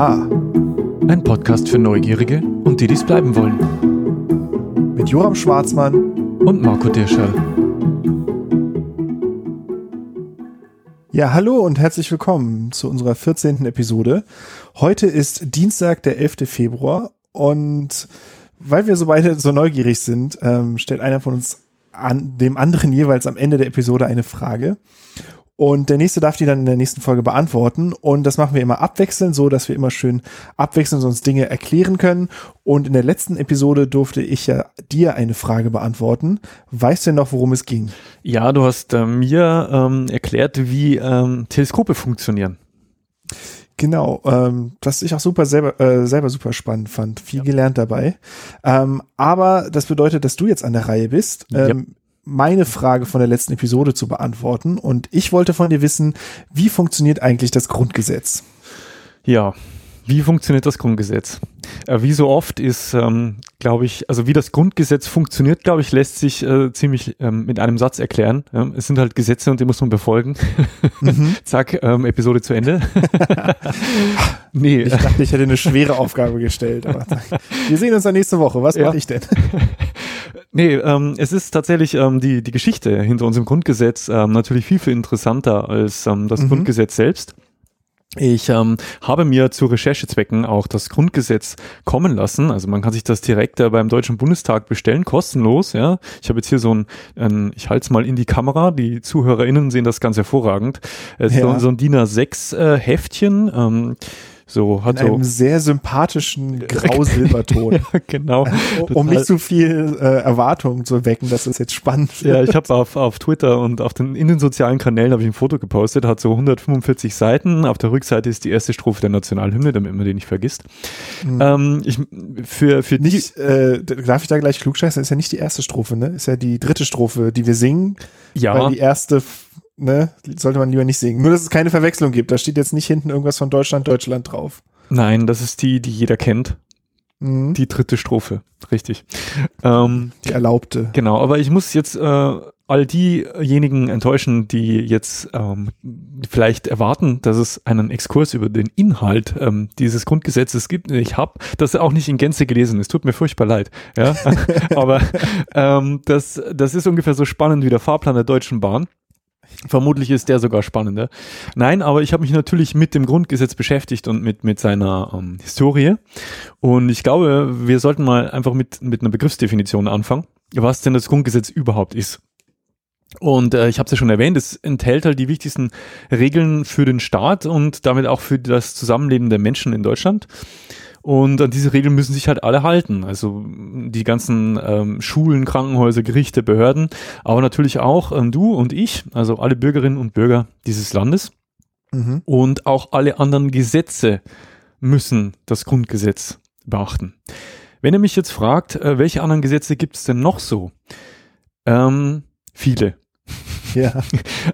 Ein Podcast für Neugierige und die, die es bleiben wollen. Mit Joram Schwarzmann und Marco Dirschall. Ja, hallo und herzlich willkommen zu unserer 14. Episode. Heute ist Dienstag, der 11. Februar und weil wir so beide so neugierig sind, ähm, stellt einer von uns an dem anderen jeweils am Ende der Episode eine Frage. Und der nächste darf die dann in der nächsten Folge beantworten. Und das machen wir immer abwechselnd, so dass wir immer schön abwechselnd uns Dinge erklären können. Und in der letzten Episode durfte ich ja dir eine Frage beantworten. Weißt du denn noch, worum es ging? Ja, du hast äh, mir ähm, erklärt, wie ähm, Teleskope funktionieren. Genau, ähm, was ich auch super selber, äh, selber super spannend fand. Viel ja. gelernt dabei. Ähm, aber das bedeutet, dass du jetzt an der Reihe bist. Ähm, meine Frage von der letzten Episode zu beantworten. Und ich wollte von dir wissen, wie funktioniert eigentlich das Grundgesetz? Ja, wie funktioniert das Grundgesetz? Äh, wie so oft ist, ähm, glaube ich, also wie das Grundgesetz funktioniert, glaube ich, lässt sich äh, ziemlich ähm, mit einem Satz erklären. Ja, es sind halt Gesetze und die muss man befolgen. Mhm. Zack, ähm, Episode zu Ende. nee. Ich dachte, ich hätte eine schwere Aufgabe gestellt. Aber wir sehen uns dann nächste Woche. Was ja. mache ich denn? Nee, ähm, es ist tatsächlich ähm, die, die Geschichte hinter unserem Grundgesetz ähm, natürlich viel, viel interessanter als ähm, das mhm. Grundgesetz selbst. Ich ähm, habe mir zu Recherchezwecken auch das Grundgesetz kommen lassen. Also man kann sich das direkt äh, beim Deutschen Bundestag bestellen, kostenlos. Ja, ich habe jetzt hier so ein, ein ich halte es mal in die Kamera. Die ZuhörerInnen sehen das ganz hervorragend. Es ja. so, so ein DIN A6 äh, Heftchen. Ähm, so hat In einem sehr sympathischen Grau-Silberton. ja, genau. um nicht zu viel äh, Erwartungen zu wecken, dass es jetzt spannend wird. Ja, ich habe auf, auf Twitter und auf den, in den sozialen Kanälen habe ich ein Foto gepostet, hat so 145 Seiten. Auf der Rückseite ist die erste Strophe der Nationalhymne, damit man den nicht vergisst. Mhm. Ähm, ich, für, für nicht, die, äh, darf ich da gleich klugscheißen? Ist ja nicht die erste Strophe, ne? Ist ja die dritte Strophe, die wir singen. Ja. Weil die erste ne, sollte man lieber nicht singen. Nur, dass es keine Verwechslung gibt. Da steht jetzt nicht hinten irgendwas von Deutschland, Deutschland drauf. Nein, das ist die, die jeder kennt. Mhm. Die dritte Strophe, richtig. Ähm, die erlaubte. Genau, aber ich muss jetzt äh, all diejenigen enttäuschen, die jetzt ähm, vielleicht erwarten, dass es einen Exkurs über den Inhalt ähm, dieses Grundgesetzes gibt. Ich habe das auch nicht in Gänze gelesen. Es tut mir furchtbar leid. Ja, aber ähm, das, das ist ungefähr so spannend wie der Fahrplan der Deutschen Bahn. Vermutlich ist der sogar spannender. Nein, aber ich habe mich natürlich mit dem Grundgesetz beschäftigt und mit, mit seiner ähm, Historie. Und ich glaube, wir sollten mal einfach mit, mit einer Begriffsdefinition anfangen, was denn das Grundgesetz überhaupt ist. Und äh, ich habe es ja schon erwähnt, es enthält halt die wichtigsten Regeln für den Staat und damit auch für das Zusammenleben der Menschen in Deutschland. Und an diese Regeln müssen sich halt alle halten. Also die ganzen ähm, Schulen, Krankenhäuser, Gerichte, Behörden, aber natürlich auch ähm, du und ich, also alle Bürgerinnen und Bürger dieses Landes. Mhm. Und auch alle anderen Gesetze müssen das Grundgesetz beachten. Wenn ihr mich jetzt fragt, äh, welche anderen Gesetze gibt es denn noch so? Ähm, viele. Ja.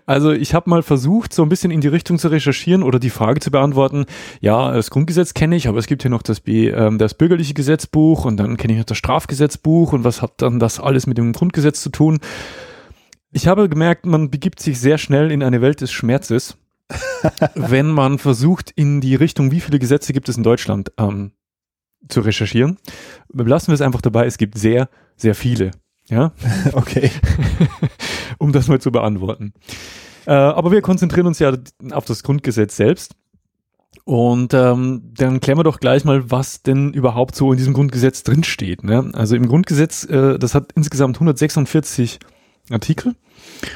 Also ich habe mal versucht, so ein bisschen in die Richtung zu recherchieren oder die Frage zu beantworten, ja, das Grundgesetz kenne ich, aber es gibt hier noch das, B, ähm, das bürgerliche Gesetzbuch und dann kenne ich noch das Strafgesetzbuch und was hat dann das alles mit dem Grundgesetz zu tun? Ich habe gemerkt, man begibt sich sehr schnell in eine Welt des Schmerzes, wenn man versucht, in die Richtung, wie viele Gesetze gibt es in Deutschland, ähm, zu recherchieren. Lassen wir es einfach dabei, es gibt sehr, sehr viele. Ja, okay. um das mal zu beantworten. Äh, aber wir konzentrieren uns ja auf das Grundgesetz selbst. Und ähm, dann klären wir doch gleich mal, was denn überhaupt so in diesem Grundgesetz drinsteht. Ne? Also im Grundgesetz, äh, das hat insgesamt 146 Artikel.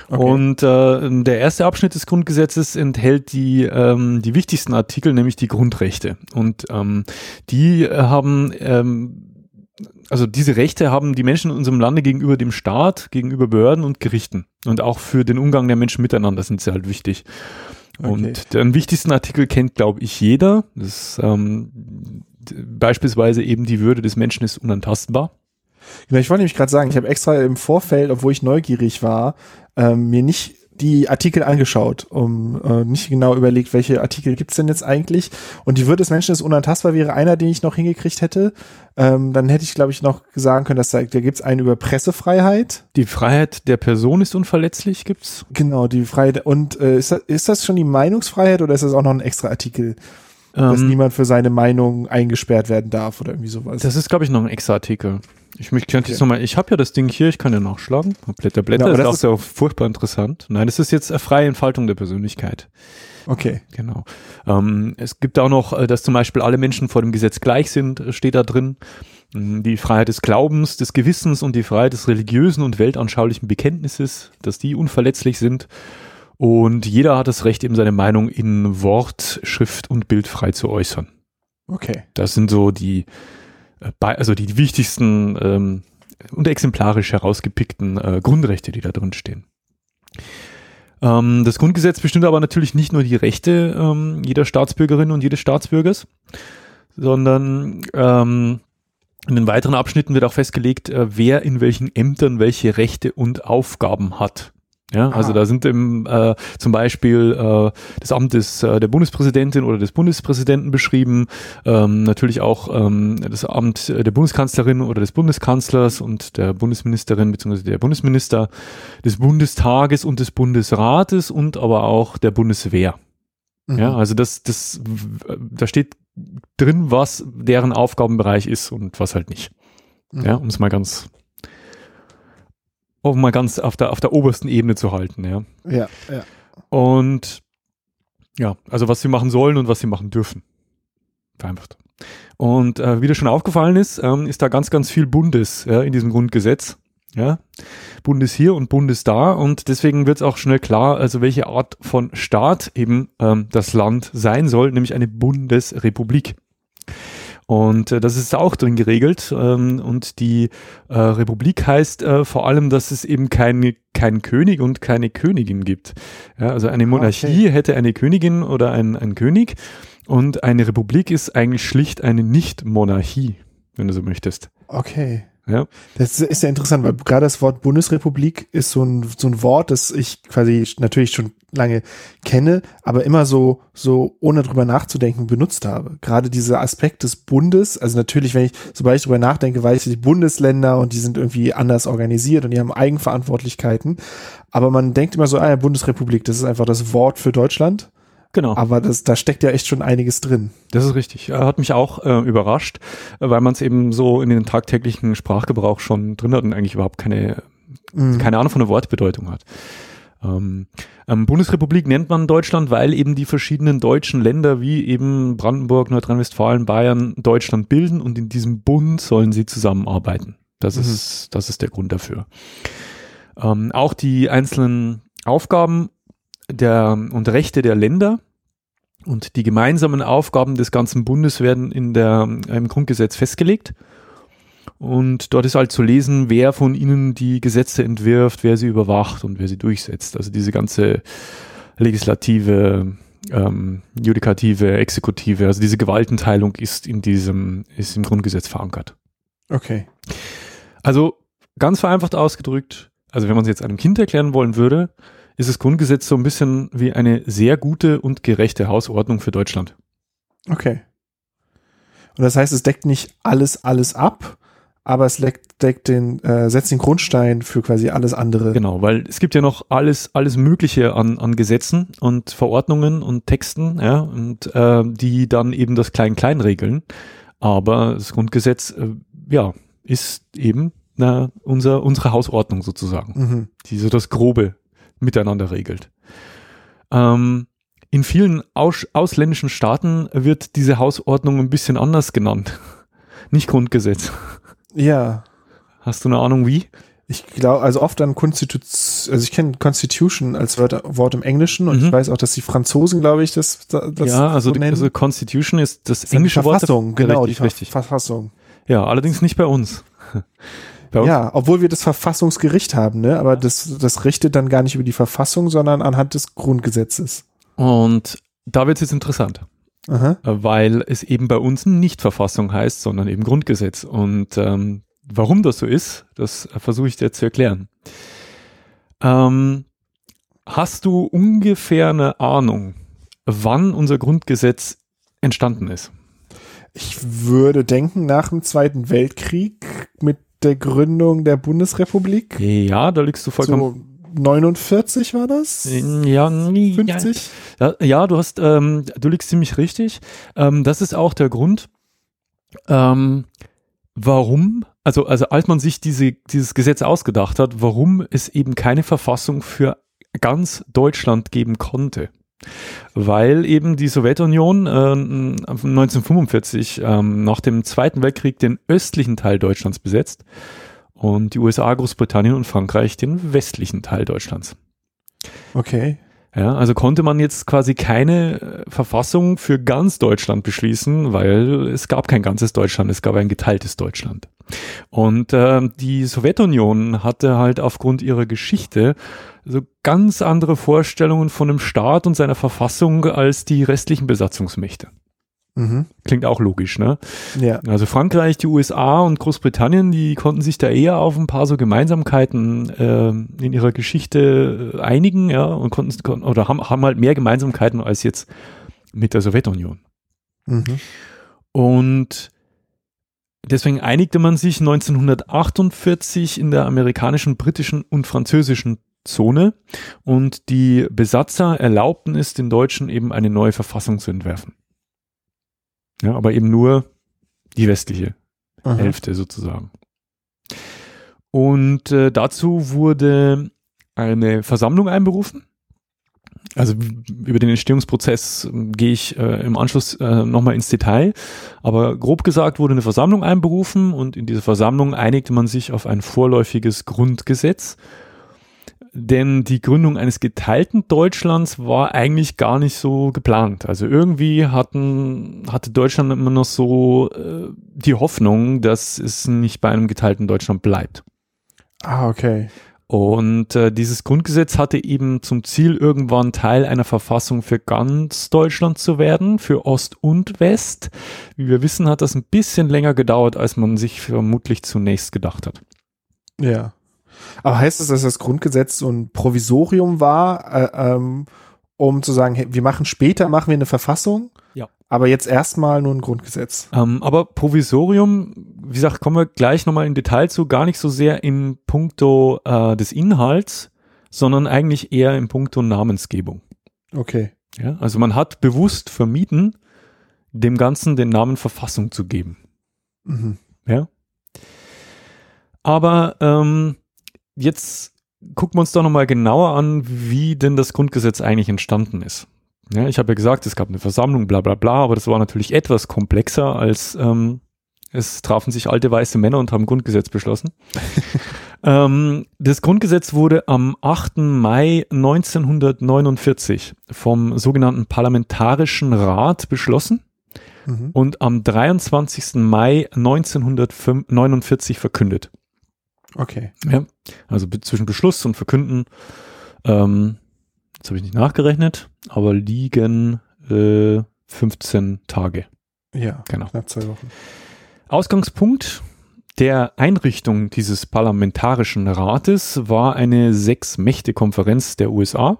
Okay. Und äh, der erste Abschnitt des Grundgesetzes enthält die, ähm, die wichtigsten Artikel, nämlich die Grundrechte. Und ähm, die haben ähm, also diese Rechte haben die Menschen in unserem Lande gegenüber dem Staat, gegenüber Behörden und Gerichten. Und auch für den Umgang der Menschen miteinander sind sie halt wichtig. Okay. Und den wichtigsten Artikel kennt, glaube ich, jeder. Das ist, ähm, beispielsweise eben die Würde des Menschen ist unantastbar. Genau, ich wollte nämlich gerade sagen, ich habe extra im Vorfeld, obwohl ich neugierig war, ähm, mir nicht die Artikel angeschaut, um äh, nicht genau überlegt, welche Artikel gibt's denn jetzt eigentlich. Und die Würde des Menschen ist unantastbar wäre einer, den ich noch hingekriegt hätte. Ähm, dann hätte ich, glaube ich, noch sagen können, dass da, da gibt's einen über Pressefreiheit. Die Freiheit der Person ist unverletzlich, gibt's? Genau, die Freiheit. Und äh, ist, das, ist das schon die Meinungsfreiheit oder ist das auch noch ein extra Artikel? dass Ähm, niemand für seine Meinung eingesperrt werden darf oder irgendwie sowas. das ist, glaube ich, noch ein extra Artikel. Ich möchte könnte Okay. jetzt nochmal, ich habe ja das Ding hier, ich kann ja nachschlagen. Blätter, Blätter, aber ist das auch ist- sehr furchtbar interessant. Nein, das ist jetzt eine freie Entfaltung der Persönlichkeit. okay. Genau. Ähm, es gibt auch noch, äh, dass zum Beispiel alle Menschen vor dem Gesetz gleich sind, äh, steht da drin. Mm, Die Freiheit des Glaubens, des Gewissens und die Freiheit des religiösen und weltanschaulichen Bekenntnisses, dass die unverletzlich sind. Und jeder hat das Recht, eben seine Meinung in Wort, Schrift und Bild frei zu äußern. Okay. Das sind so die, bei- also die wichtigsten ähm, und exemplarisch herausgepickten äh, Grundrechte, die da drin stehen. Ähm, das Grundgesetz bestimmt aber natürlich nicht nur die Rechte ähm, jeder Staatsbürgerin und jedes Staatsbürgers, sondern ähm, in den weiteren Abschnitten wird auch festgelegt, äh, wer in welchen Ämtern welche Rechte und Aufgaben hat. Ja, also da sind im, äh, zum Beispiel äh, das Amt des, äh, der Bundespräsidentin oder des Bundespräsidenten beschrieben, ähm, natürlich auch ähm, das Amt der Bundeskanzlerin oder des Bundeskanzlers und der Bundesministerin bzw. der Bundesminister, des Bundestages und des Bundesrates und aber auch der Bundeswehr. Mhm. Ja, also das, das, da steht drin, was deren Aufgabenbereich ist und was halt nicht. Mhm. Ja, um es mal ganz, um mal ganz auf der, auf der obersten Ebene zu halten, ja. ja, ja. Und ja, also was sie machen sollen und was sie machen dürfen. Vereinfacht. Und äh, wie das schon aufgefallen ist, ähm, ist da ganz, ganz viel Bundes ja, in diesem Grundgesetz. Ja, Bundes hier und Bundes da und deswegen wird es auch schnell klar, also welche Art von Staat eben ähm, das Land sein soll, nämlich eine Bundesrepublik. Und äh, das ist auch drin geregelt. Ähm, und die äh, Republik heißt äh, vor allem, dass es eben keine, keinen König und keine Königin gibt. Ja, also eine Monarchie Okay. hätte eine Königin oder ein, ein König. Und eine Republik ist eigentlich schlicht eine Nicht-Monarchie, wenn du so möchtest. Okay. Ja. Das ist ja interessant, weil gerade das Wort Bundesrepublik ist so ein, so ein Wort, das ich quasi natürlich schon lange kenne, aber immer so, so ohne drüber nachzudenken benutzt habe. Gerade dieser Aspekt des Bundes, also natürlich, wenn ich, sobald ich drüber nachdenke, weiß ich, die Bundesländer und die sind irgendwie anders organisiert und die haben Eigenverantwortlichkeiten. Aber man denkt immer so, ah ja, Bundesrepublik, das ist einfach das Wort für Deutschland. Genau. Aber das, da steckt ja echt schon einiges drin. Das ist richtig. Hat mich auch äh, überrascht, weil man es eben so in den tagtäglichen Sprachgebrauch schon drin hat und eigentlich überhaupt keine, Mhm. keine Ahnung von der Wortbedeutung hat. Ähm, ähm, Bundesrepublik nennt man Deutschland, weil eben die verschiedenen deutschen Länder wie eben Brandenburg, Nordrhein-Westfalen, Bayern Deutschland bilden und in diesem Bund sollen sie zusammenarbeiten. Das Mhm. ist, das ist der Grund dafür. Ähm, auch die einzelnen Aufgaben der, und Rechte der Länder und die gemeinsamen Aufgaben des ganzen Bundes werden in der, im Grundgesetz festgelegt. Und dort ist halt zu lesen, wer von ihnen die Gesetze entwirft, wer sie überwacht und wer sie durchsetzt. Also diese ganze legislative, ähm, judikative, exekutive, also diese Gewaltenteilung ist in diesem, ist im Grundgesetz verankert. Okay. Also ganz vereinfacht ausgedrückt, also wenn man es jetzt einem Kind erklären wollen würde, ist das Grundgesetz so ein bisschen wie eine sehr gute und gerechte Hausordnung für Deutschland. Okay. Und das heißt, es deckt nicht alles, alles ab, aber es deckt, den, äh, setzt den Grundstein für quasi alles andere. Genau, weil es gibt ja noch alles, alles Mögliche an, an Gesetzen und Verordnungen und Texten, ja, und äh, die dann eben das Klein-Klein regeln. Aber das Grundgesetz, äh, ja, ist eben na, unser, unsere Hausordnung sozusagen. Mhm. die so das Grobe miteinander regelt. Ähm, in vielen aus ausländischen Staaten wird diese Hausordnung ein bisschen anders genannt. Nicht Grundgesetz. Ja. Hast du eine Ahnung wie? Ich glaube, also oft an Konstitution, also ich kenne Constitution als Wort, Wort im Englischen und Mhm. ich weiß auch, dass die Franzosen, glaube ich, das, das ja, also, so also Constitution ist das Das englische Wort. Verfassung, genau, richtig, die richtig. Ver Verfassung. Ja, allerdings nicht bei uns. Ja, obwohl wir das Verfassungsgericht haben, ne? Aber das, das richtet dann gar nicht über die Verfassung, sondern anhand des Grundgesetzes. Und da wird es jetzt interessant, Aha. weil es eben bei uns nicht Verfassung heißt, sondern eben Grundgesetz. Und ähm, warum das so ist, das versuche ich dir zu erklären. Ähm, hast du ungefähr eine Ahnung, wann unser Grundgesetz entstanden ist? Ich würde denken, nach dem Zweiten Weltkrieg mit der Gründung der Bundesrepublik. Ja, da liegst du vollkommen. 49 war das? Ja, 50? Ja, ja du hast, ähm, du liegst ziemlich richtig. Ähm, das ist auch der Grund, ähm, warum, also, also als man sich diese, dieses Gesetz ausgedacht hat, warum es eben keine Verfassung für ganz Deutschland geben konnte. Weil eben die Sowjetunion äh, 1945 ähm, nach dem Zweiten Weltkrieg den östlichen Teil Deutschlands besetzt und die USA, Großbritannien und Frankreich den westlichen Teil Deutschlands. Okay. Ja, also konnte man jetzt quasi keine äh, Verfassung für ganz Deutschland beschließen, weil es gab kein ganzes Deutschland, es gab ein geteiltes Deutschland. Und äh, die Sowjetunion hatte halt aufgrund ihrer Geschichte so ganz andere Vorstellungen von dem Staat und seiner Verfassung als die restlichen Besatzungsmächte. Mhm. Klingt auch logisch, ne? Ja. Also Frankreich, die USA und Großbritannien, die konnten sich da eher auf ein paar so Gemeinsamkeiten äh, in ihrer Geschichte äh, einigen, ja, und konnten oder haben, haben halt mehr Gemeinsamkeiten als jetzt mit der Sowjetunion. Mhm. Und deswegen einigte man sich 1948 in der amerikanischen, britischen und französischen Zone und die Besatzer erlaubten es den Deutschen eben eine neue Verfassung zu entwerfen. Ja, aber eben nur die westliche Aha. Hälfte sozusagen. Und äh, dazu wurde eine Versammlung einberufen. Also über den Entstehungsprozess äh, gehe ich äh, im Anschluss äh, nochmal ins Detail. Aber grob gesagt wurde eine Versammlung einberufen und in dieser Versammlung einigte man sich auf ein vorläufiges Grundgesetz, denn die Gründung eines geteilten Deutschlands war eigentlich gar nicht so geplant. Also irgendwie hatten, hatte Deutschland immer noch so äh, die Hoffnung, dass es nicht bei einem geteilten Deutschland bleibt. Ah, okay. Und äh, dieses Grundgesetz hatte eben zum Ziel, irgendwann Teil einer Verfassung für ganz Deutschland zu werden, für Ost und West. Wie wir wissen, hat das ein bisschen länger gedauert, als man sich vermutlich zunächst gedacht hat. Ja. Aber heißt das, dass das Grundgesetz so ein Provisorium war, äh, ähm, um zu sagen, hey, wir machen später, machen wir eine Verfassung? Ja. Aber jetzt erstmal nur ein Grundgesetz. Ähm, aber Provisorium, wie gesagt, kommen wir gleich nochmal in Detail zu, gar nicht so sehr im Punkto äh, des Inhalts, sondern eigentlich eher im Punkto Namensgebung. Okay. Ja, also man hat bewusst vermieden, dem Ganzen den Namen Verfassung zu geben. Mhm. Ja. Aber ähm, jetzt gucken wir uns doch nochmal genauer an, wie denn das Grundgesetz eigentlich entstanden ist. Ja, ich habe ja gesagt, es gab eine Versammlung, bla bla bla, aber das war natürlich etwas komplexer als ähm, es trafen sich alte weiße Männer und haben Grundgesetz beschlossen. ähm, das Grundgesetz wurde am 8. Mai 1949 vom sogenannten Parlamentarischen Rat beschlossen mhm. und am 23. Mai 1949 verkündet. Okay. Ja, also zwischen Beschluss und Verkünden, ähm, das habe ich nicht nachgerechnet, aber liegen äh, 15 Tage. Ja, genau. knapp zwei Wochen. Ausgangspunkt der Einrichtung dieses Parlamentarischen Rates war eine Sechs-Mächte-Konferenz der USA,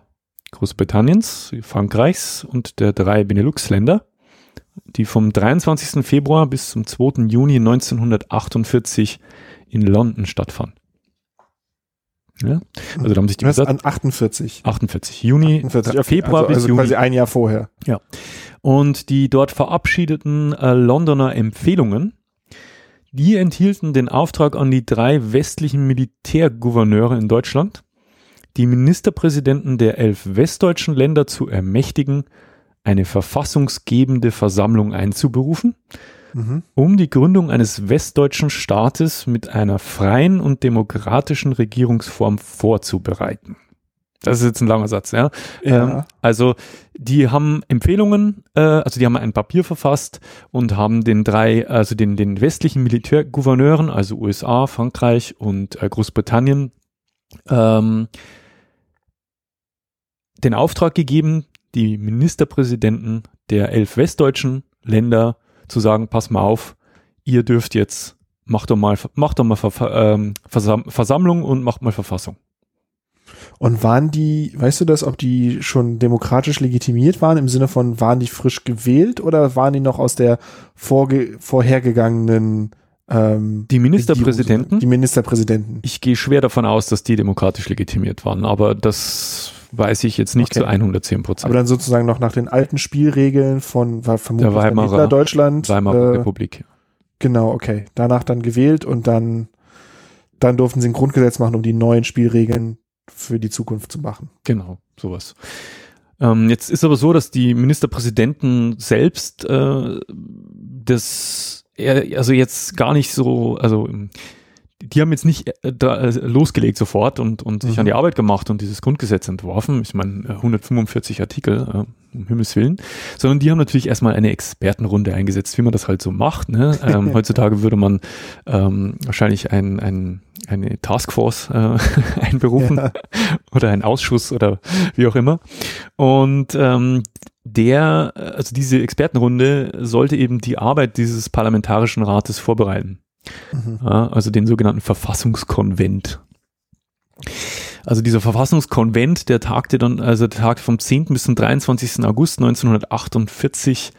Großbritanniens, Frankreichs und der drei Benelux-Länder, die vom 23. Februar bis zum 2. Juni 1948 in London stattfand. Ja? Also da haben sich die Was an 48. 48. Juni, 48, okay. Februar also, bis also Juni. quasi ein Jahr vorher. Ja. Und die dort verabschiedeten äh, Londoner Empfehlungen, die enthielten den Auftrag an die drei westlichen Militärgouverneure in Deutschland, die Ministerpräsidenten der elf westdeutschen Länder zu ermächtigen, eine verfassungsgebende Versammlung einzuberufen mhm. um die Gründung eines westdeutschen Staates mit einer freien und demokratischen Regierungsform vorzubereiten. Das ist jetzt ein langer Satz, ja. ja. Ähm, also die haben Empfehlungen, äh, also die haben ein Papier verfasst und haben den drei, also den, den westlichen Militärgouverneuren, also USA, Frankreich und äh, Großbritannien, ähm, den Auftrag gegeben, die Ministerpräsidenten der elf westdeutschen Länder zu sagen, pass mal auf, ihr dürft jetzt, macht doch mal, macht doch mal ähm, Versam Versammlung und macht mal Verfassung. Und waren die, weißt du das, ob die schon demokratisch legitimiert waren, im Sinne von, waren die frisch gewählt oder waren die noch aus der vorge vorhergegangenen ähm, Die Ministerpräsidenten? Die Ministerpräsidenten. Ich gehe schwer davon aus, dass die demokratisch legitimiert waren, aber das weiß ich jetzt nicht Okay. zu 110 Prozent. Aber dann sozusagen noch nach den alten Spielregeln von war vermutlich Der Weimarer- Deutschland. Weimarer äh, Republik. Genau, okay. Danach dann gewählt und dann, dann durften sie ein Grundgesetz machen, um die neuen Spielregeln für die Zukunft zu machen. Genau, sowas. Ähm, jetzt ist aber so, dass die Ministerpräsidenten selbst äh, das also jetzt gar nicht so, also ähm, die haben jetzt nicht äh, da, äh, losgelegt sofort und, und sich Mhm. an die Arbeit gemacht und dieses Grundgesetz entworfen. Ich meine, äh, 145 Artikel, äh, um Himmels Willen, sondern die haben natürlich erstmal eine Expertenrunde eingesetzt, wie man das halt so macht. Ne? Ähm, heutzutage würde man ähm, wahrscheinlich ein, ein, eine Taskforce äh, einberufen Ja. oder ein Ausschuss oder wie auch immer. Und ähm, der, also diese Expertenrunde sollte eben die Arbeit dieses parlamentarischen Rates vorbereiten. Mhm. Also den sogenannten Verfassungskonvent. Also dieser Verfassungskonvent, der tagte dann, also der tagte vom 10. bis zum 23. August 1948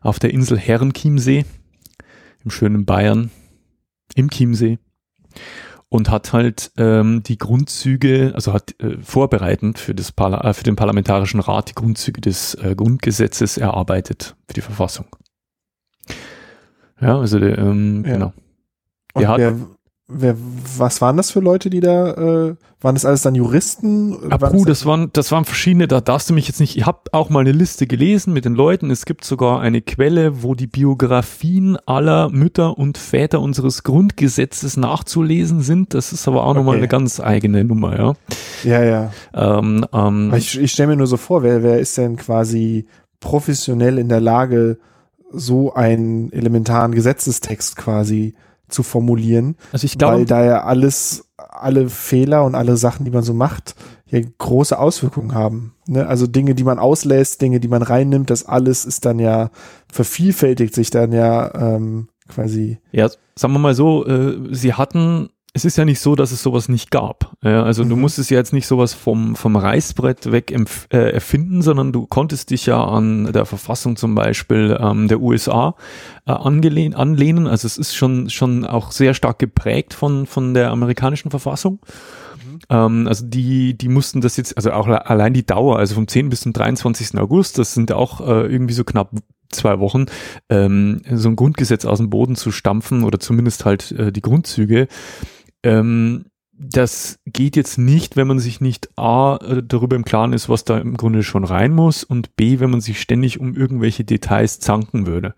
auf der Insel Herrenchiemsee im schönen Bayern im Chiemsee und hat halt ähm, die Grundzüge, also hat äh, vorbereitend für, das Parla äh, für den Parlamentarischen Rat die Grundzüge des äh, Grundgesetzes erarbeitet für die Verfassung. Ja, also der, ähm, Ja. genau. Und wer, wer, was waren das für Leute, die da, äh, waren das alles dann Juristen? Ah, Waren puh, das waren, das waren verschiedene, da darfst du mich jetzt nicht, ich habe auch mal eine Liste gelesen mit den Leuten. Es gibt sogar eine Quelle, wo die Biografien aller Mütter und Väter unseres Grundgesetzes nachzulesen sind. Das ist aber auch nochmal Okay. eine ganz eigene Nummer, ja. ja, ja. Ähm, ähm, Ich, ich stelle mir nur so vor, wer, wer ist denn quasi professionell in der Lage, so einen elementaren Gesetzestext quasi zu formulieren, also ich weil glaube, da ja alles, alle Fehler und alle Sachen, die man so macht, ja große Auswirkungen haben. Ne? Also Dinge, die man auslässt, Dinge, die man reinnimmt, das alles ist dann ja, vervielfältigt sich dann ja ähm, quasi. ja, sagen wir mal so, äh, sie hatten, es ist ja nicht so, dass es sowas nicht gab. Ja, also du Mhm. musstest ja jetzt nicht sowas vom, vom Reißbrett weg äh, erfinden, sondern du konntest dich ja an der Verfassung zum Beispiel ähm, der USA äh, anlehnen. Also es ist schon, schon auch sehr stark geprägt von, von der amerikanischen Verfassung. Ähm, also die, die mussten das jetzt, also auch allein die Dauer, also vom 10. bis zum 23. August, das sind auch äh, irgendwie so knapp zwei Wochen, ähm, so ein Grundgesetz aus dem Boden zu stampfen oder zumindest halt äh, die Grundzüge. Ähm, das geht jetzt nicht, wenn man sich nicht A äh, darüber im Klaren ist, was da im Grunde schon rein muss und B, wenn man sich ständig um irgendwelche Details zanken würde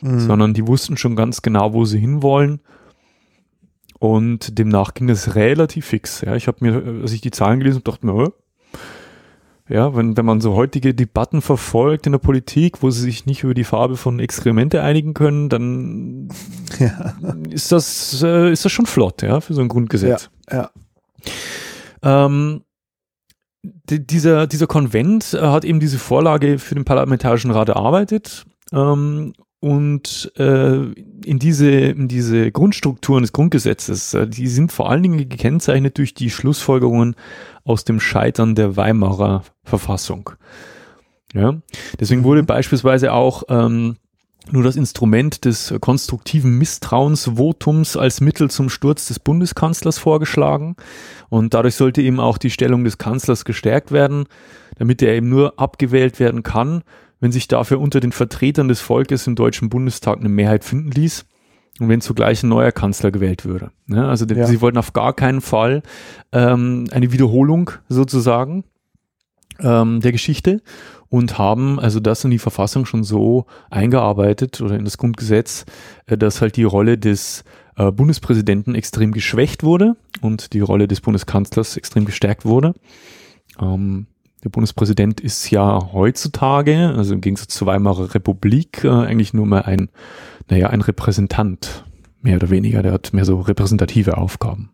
Mhm. sondern die wussten schon ganz genau, wo sie hinwollen. Und demnach ging das relativ fix. Ja, ich habe mir, als ich die Zahlen gelesen habe, dachte mir, ja, wenn, wenn man so heutige Debatten verfolgt in der Politik, wo sie sich nicht über die Farbe von Exkremente einigen können, dann ja, ist das, äh, ist das schon flott, ja, für so ein Grundgesetz. ja. Ähm, die, dieser, dieser Konvent äh, hat eben diese Vorlage für den Parlamentarischen Rat erarbeitet ähm, und äh, in, diese, in diese Grundstrukturen des Grundgesetzes, äh, die sind vor allen Dingen gekennzeichnet durch die Schlussfolgerungen aus dem Scheitern der Weimarer Verfassung. Ja? Deswegen wurde beispielsweise auch ähm, nur das Instrument des konstruktiven Misstrauensvotums als Mittel zum Sturz des Bundeskanzlers vorgeschlagen. Und dadurch sollte eben auch die Stellung des Kanzlers gestärkt werden, damit er eben nur abgewählt werden kann, wenn sich dafür unter den Vertretern des Volkes im Deutschen Bundestag eine Mehrheit finden ließ und wenn zugleich ein neuer Kanzler gewählt würde. Ja, also Ja. sie wollten auf gar keinen Fall ähm, eine Wiederholung sozusagen ähm, der Geschichte und haben also das in die Verfassung schon so eingearbeitet oder in das Grundgesetz, äh, dass halt die Rolle des äh, Bundespräsidenten extrem geschwächt wurde und die Rolle des Bundeskanzlers extrem gestärkt wurde. Ähm, der Bundespräsident ist ja heutzutage, also im Gegensatz zur Weimarer Republik, äh, eigentlich nur mehr ein, naja, ein Repräsentant, mehr oder weniger. Der hat mehr so repräsentative Aufgaben.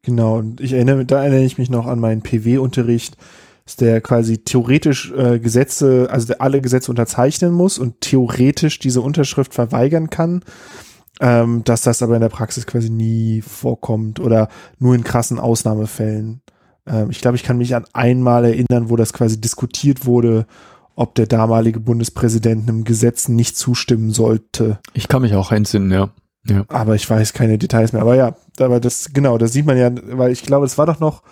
Genau, und ich erinnere, da erinnere ich mich noch an meinen PW-Unterricht, dass der quasi theoretisch äh, Gesetze, also der alle Gesetze unterzeichnen muss und theoretisch diese Unterschrift verweigern kann, ähm, dass das aber in der Praxis quasi nie vorkommt oder nur in krassen Ausnahmefällen. Ähm, ich glaube, ich kann mich an einmal erinnern, wo das quasi diskutiert wurde, ob der damalige Bundespräsident einem Gesetz nicht zustimmen sollte. Ich kann mich auch entsinnen, ja. Ja. Aber ich weiß keine Details mehr. Aber ja, aber das, genau, das sieht man ja, weil ich glaube, es war doch noch,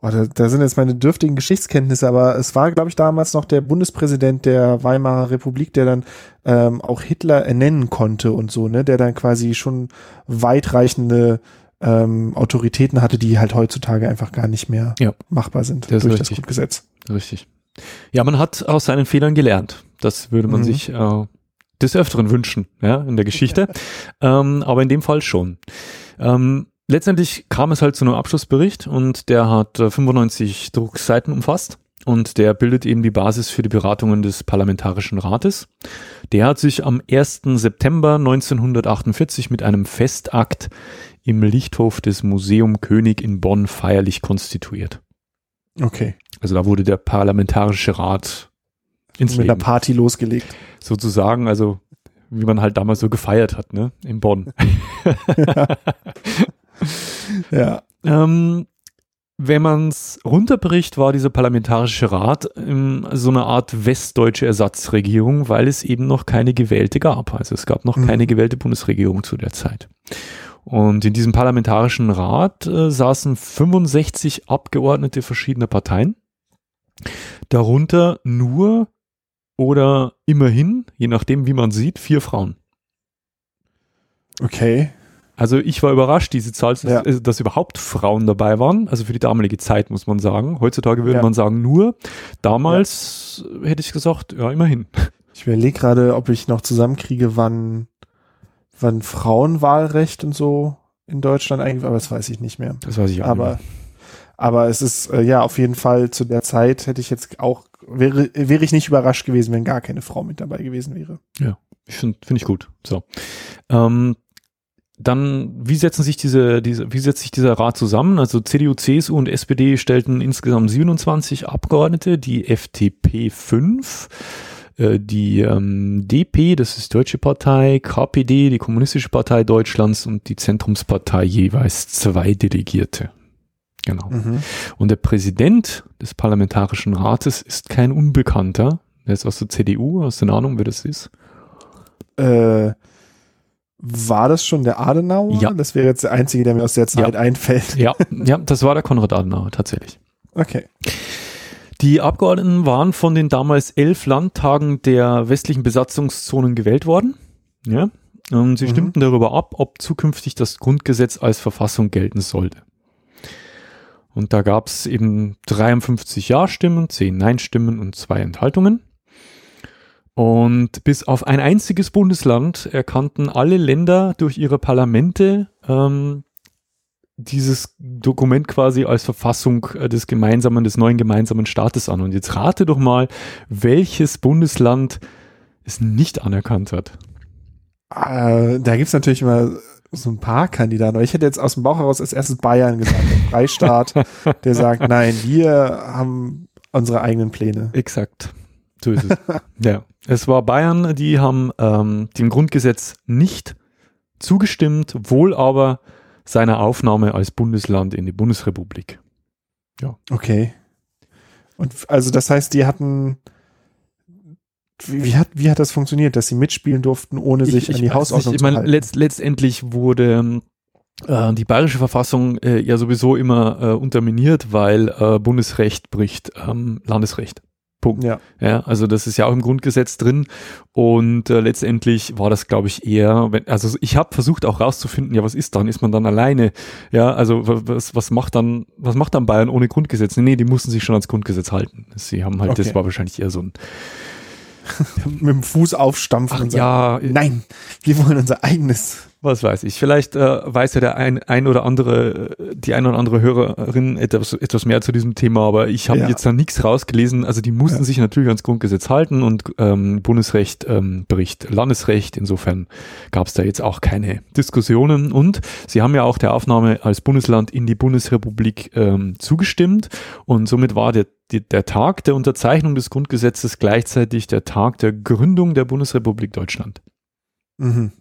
oh, da, da sind jetzt meine dürftigen Geschichtskenntnisse, aber es war, glaube ich, damals noch der Bundespräsident der Weimarer Republik, der dann ähm, auch Hitler ernennen konnte und so, ne, der dann quasi schon weitreichende ähm, Autoritäten hatte, die halt heutzutage einfach gar nicht mehr Ja. machbar sind Das durch das richtig. Grundgesetz. Richtig. Ja, man hat aus seinen Fehlern gelernt. Das würde man Mhm. sich äh, des Öfteren wünschen, ja, in der Geschichte. ähm, aber in dem Fall schon. Ähm, letztendlich kam es halt zu einem Abschlussbericht und der hat äh, 95 Druckseiten umfasst und der bildet eben die Basis für die Beratungen des Parlamentarischen Rates. Der hat sich am 1. September 1948 mit einem Festakt im Lichthof des Museum König in Bonn feierlich konstituiert. Okay. Also da wurde der Parlamentarische Rat ins Mit einer Leben Party losgelegt. sozusagen, also wie man halt damals so gefeiert hat, ne, in Bonn. Ja. ähm, wenn man es runterbricht, war dieser Parlamentarische Rat ähm, so eine Art westdeutsche Ersatzregierung, weil es eben noch keine gewählte gab. Also es gab noch Mhm. keine gewählte Bundesregierung zu der Zeit. Und in diesem Parlamentarischen Rat äh, saßen 65 Abgeordnete verschiedener Parteien, darunter nur oder immerhin, je nachdem wie man sieht, vier Frauen. Okay. Also ich war überrascht, diese Zahl, dass, Ja. äh, dass überhaupt Frauen dabei waren. Also für die damalige Zeit muss man sagen. Heutzutage würde Ja. man sagen nur. Damals hätte ich gesagt, ja immerhin. Ich überlege gerade, ob ich noch zusammenkriege, wann, wann Frauenwahlrecht und so in Deutschland eigentlich, aber das weiß ich nicht mehr. Das weiß ich auch Aber, nicht. aber es ist, äh, ja, auf jeden Fall zu der Zeit hätte ich jetzt auch, wäre, wäre ich nicht überrascht gewesen, wenn gar keine Frau mit dabei gewesen wäre. Ich finde find ich gut. So. Ähm, dann, wie setzen sich diese, diese, wie setzt sich dieser Rat zusammen? Also CDU, CSU und SPD stellten insgesamt 27 Abgeordnete, die FDP 5, äh, die ähm, DP, das ist die Deutsche Partei, KPD, die Kommunistische Partei Deutschlands und die Zentrumspartei jeweils zwei Delegierte. Genau. Mhm. Und der Präsident des Parlamentarischen Rates ist kein Unbekannter. Der ist aus der CDU, hast du eine Ahnung, wer das ist? Äh, war das schon der Adenauer? Ja. Das wäre jetzt der einzige, der mir aus der Zeit einfällt. Ja, ja, das war der Konrad Adenauer tatsächlich. Okay. Die Abgeordneten waren von den damals elf Landtagen der westlichen Besatzungszonen gewählt worden. Ja, und sie Mhm. stimmten darüber ab, ob zukünftig das Grundgesetz als Verfassung gelten sollte. Und da gab es eben 53 Ja-Stimmen, 10 Nein-Stimmen und zwei Enthaltungen. Und bis auf ein einziges Bundesland erkannten alle Länder durch ihre Parlamente ähm, dieses Dokument quasi als Verfassung äh, des gemeinsamen, des neuen gemeinsamen Staates an. Und jetzt rate doch mal, welches Bundesland es nicht anerkannt hat. Äh, da gibt's natürlich immer so ein paar Kandidaten. Aber ich hätte jetzt aus dem Bauch heraus als erstes Bayern gesagt, Freistaat, der sagt, nein, wir haben unsere eigenen Pläne. Exakt. So ist es. ja. Es war Bayern, die haben ähm, dem Grundgesetz nicht zugestimmt, wohl aber seiner Aufnahme als Bundesland in die Bundesrepublik. Okay. Und also das heißt, die hatten wie, wie hat wie hat das funktioniert, dass sie mitspielen durften, ohne sich an die Hausordnung nicht. Ich zu meine, halten? letzt, letztendlich wurde ähm, äh, die bayerische Verfassung äh, ja sowieso immer äh, unterminiert, weil äh, Bundesrecht bricht ähm, Landesrecht. Punkt. ja. Ja, also das ist ja auch im Grundgesetz drin und äh, letztendlich war das, glaube ich, eher, wenn, also ich habe versucht auch rauszufinden, ja, was ist dann? Ist man dann alleine? Ja, also wa- was, was macht dann, was macht dann Bayern ohne Grundgesetz? Nee, die mussten sich schon ans Grundgesetz halten. Sie haben halt, das Okay. war wahrscheinlich eher so ein, mit dem Fuß aufstampfen ach und sagen, ja, nein, wir wollen unser eigenes. Was weiß ich. Vielleicht äh, weiß ja der ein, ein oder andere, äh, die ein oder andere Hörerin etwas, etwas mehr zu diesem Thema, aber ich habe Ja. jetzt da nichts rausgelesen. Also die mussten Ja. sich natürlich ans Grundgesetz halten und ähm, Bundesrecht ähm, bricht Landesrecht. Insofern gab es da jetzt auch keine Diskussionen. Und sie haben ja auch der Aufnahme als Bundesland in die Bundesrepublik ähm, zugestimmt. Und somit war der, der Tag der Unterzeichnung des Grundgesetzes gleichzeitig der Tag der Gründung der Bundesrepublik Deutschland. Mhm.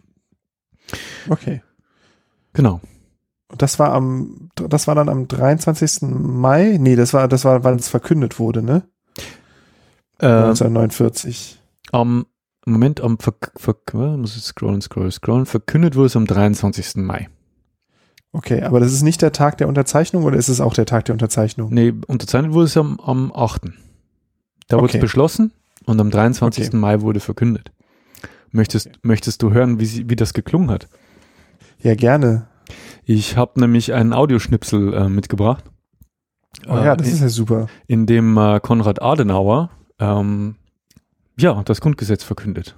Okay. Genau. Und das war am, das war dann am 23. Mai? Nee, das war, das war, weil es verkündet wurde, ne? Ähm, 1949. Am Moment, am ver, ver, muss ich scrollen, scrollen, scrollen. Verkündet wurde es am 23. Mai. Okay, aber das ist nicht der Tag der Unterzeichnung oder ist es auch der Tag der Unterzeichnung? Nee, unterzeichnet wurde es am, am 8. Da wurde Okay. es beschlossen und am 23. Okay. Mai wurde verkündet. Möchtest, möchtest du hören, wie, sie, wie das geklungen hat? Ja, gerne. Ich habe nämlich einen Audioschnipsel äh, mitgebracht. Oh ja, Äh, das ist ja super. in dem äh, Konrad Adenauer ähm, ja das Grundgesetz verkündet.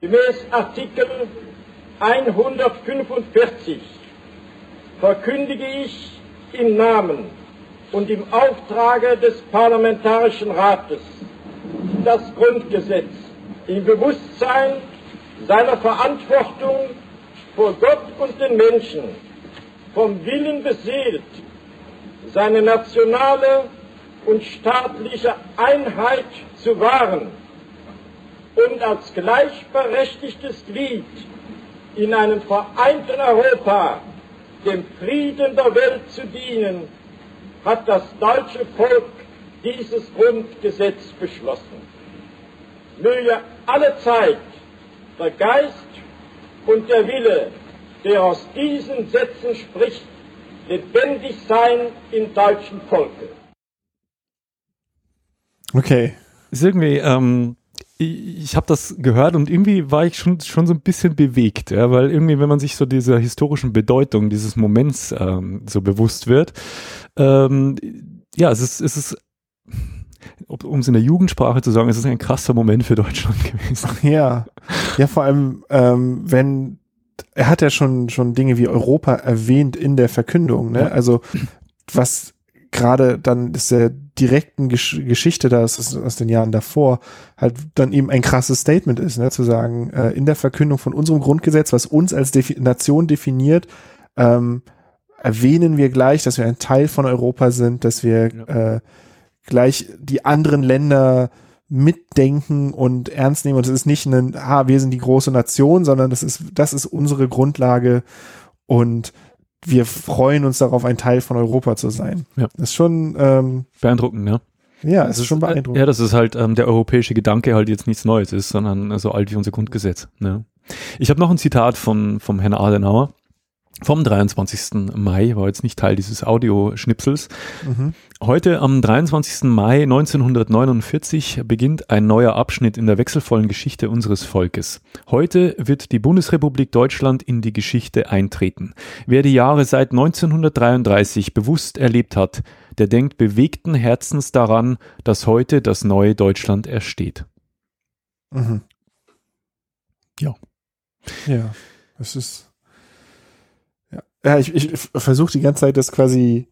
Gemäß Artikel 145 verkündige ich im Namen und im Auftrage des Parlamentarischen Rates das Grundgesetz im Bewusstsein seiner Verantwortung vor Gott und den Menschen, vom Willen beseelt, seine nationale und staatliche Einheit zu wahren und als gleichberechtigtes Glied in einem vereinten Europa dem Frieden der Welt zu dienen, hat das deutsche Volk dieses Grundgesetz beschlossen. Möge alle Zeit der Geist und der Wille, der aus diesen Sätzen spricht, lebendig sein im deutschen Volke. Okay. Ist irgendwie, ähm, ich, ich habe das gehört und irgendwie war ich schon, schon so ein bisschen bewegt, ja, weil irgendwie, wenn man sich so dieser historischen Bedeutung dieses Moments ähm, so bewusst wird, ähm, ja, es ist, es ist, um es in der Jugendsprache zu sagen, es ist ein krasser Moment für Deutschland gewesen. Ja. Ja, vor allem, ähm, wenn er hat ja schon schon Dinge wie Europa erwähnt in der Verkündung, ne? Ja. Also was gerade dann ist der direkten Gesch Geschichte da aus, aus den Jahren davor halt dann eben ein krasses Statement ist, ne? Zu sagen, äh, in der Verkündung von unserem Grundgesetz, was uns als Defi Nation definiert, ähm, erwähnen wir gleich, dass wir ein Teil von Europa sind, dass wir äh, gleich die anderen Länder mitdenken und ernst nehmen. Und es ist nicht ein, ah, wir sind die große Nation, sondern das ist, das ist unsere Grundlage und wir freuen uns darauf, ein Teil von Europa zu sein. Ja. Das ist schon, ähm, Beeindruckend, ne? ja, es ist schon äh, beeindruckend. Ja, das ist halt ähm, der europäische Gedanke halt jetzt nichts Neues ist, sondern so alt wie unser Grundgesetz. Ne? Ich habe noch ein Zitat von vom Herrn Adenauer vom 23. Mai, war jetzt nicht Teil dieses Audioschnipsels. Mhm. Heute am 23. Mai 1949 beginnt ein neuer Abschnitt in der wechselvollen Geschichte unseres Volkes. Heute wird die Bundesrepublik Deutschland in die Geschichte eintreten. Wer die Jahre seit 1933 bewusst erlebt hat, der denkt bewegten Herzens daran, dass heute das neue Deutschland ersteht. Mhm. Ja. Ja, es ist. Ja, ich, ich versuche die ganze Zeit das quasi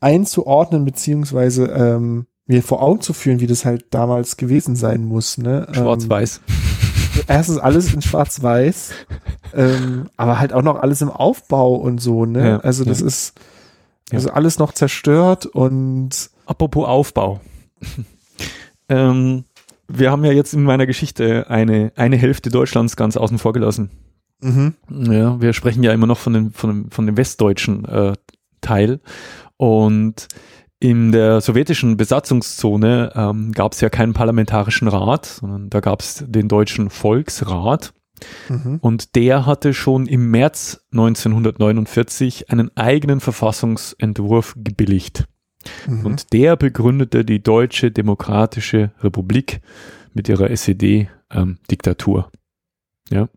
einzuordnen, beziehungsweise ähm, mir vor Augen zu führen, wie das halt damals gewesen sein muss. Ne? Ähm, Schwarz-Weiß. erstens alles in Schwarz-Weiß, ähm, aber halt auch noch alles im Aufbau und so, ne? Ja, also das ja. ist also alles noch zerstört und Apropos Aufbau. ähm, wir haben ja jetzt in meiner Geschichte eine, eine Hälfte Deutschlands ganz außen vor gelassen. Mhm, Ja, wir sprechen ja immer noch von dem, von dem, von dem westdeutschen äh, Teil. Und in der sowjetischen Besatzungszone ähm, gab es ja keinen parlamentarischen Rat, sondern da gab es den deutschen Volksrat. mhm, Und der hatte schon im März 1949 einen eigenen Verfassungsentwurf gebilligt. mhm. Und der begründete die Deutsche Demokratische Republik mit ihrer SED-Diktatur. ja,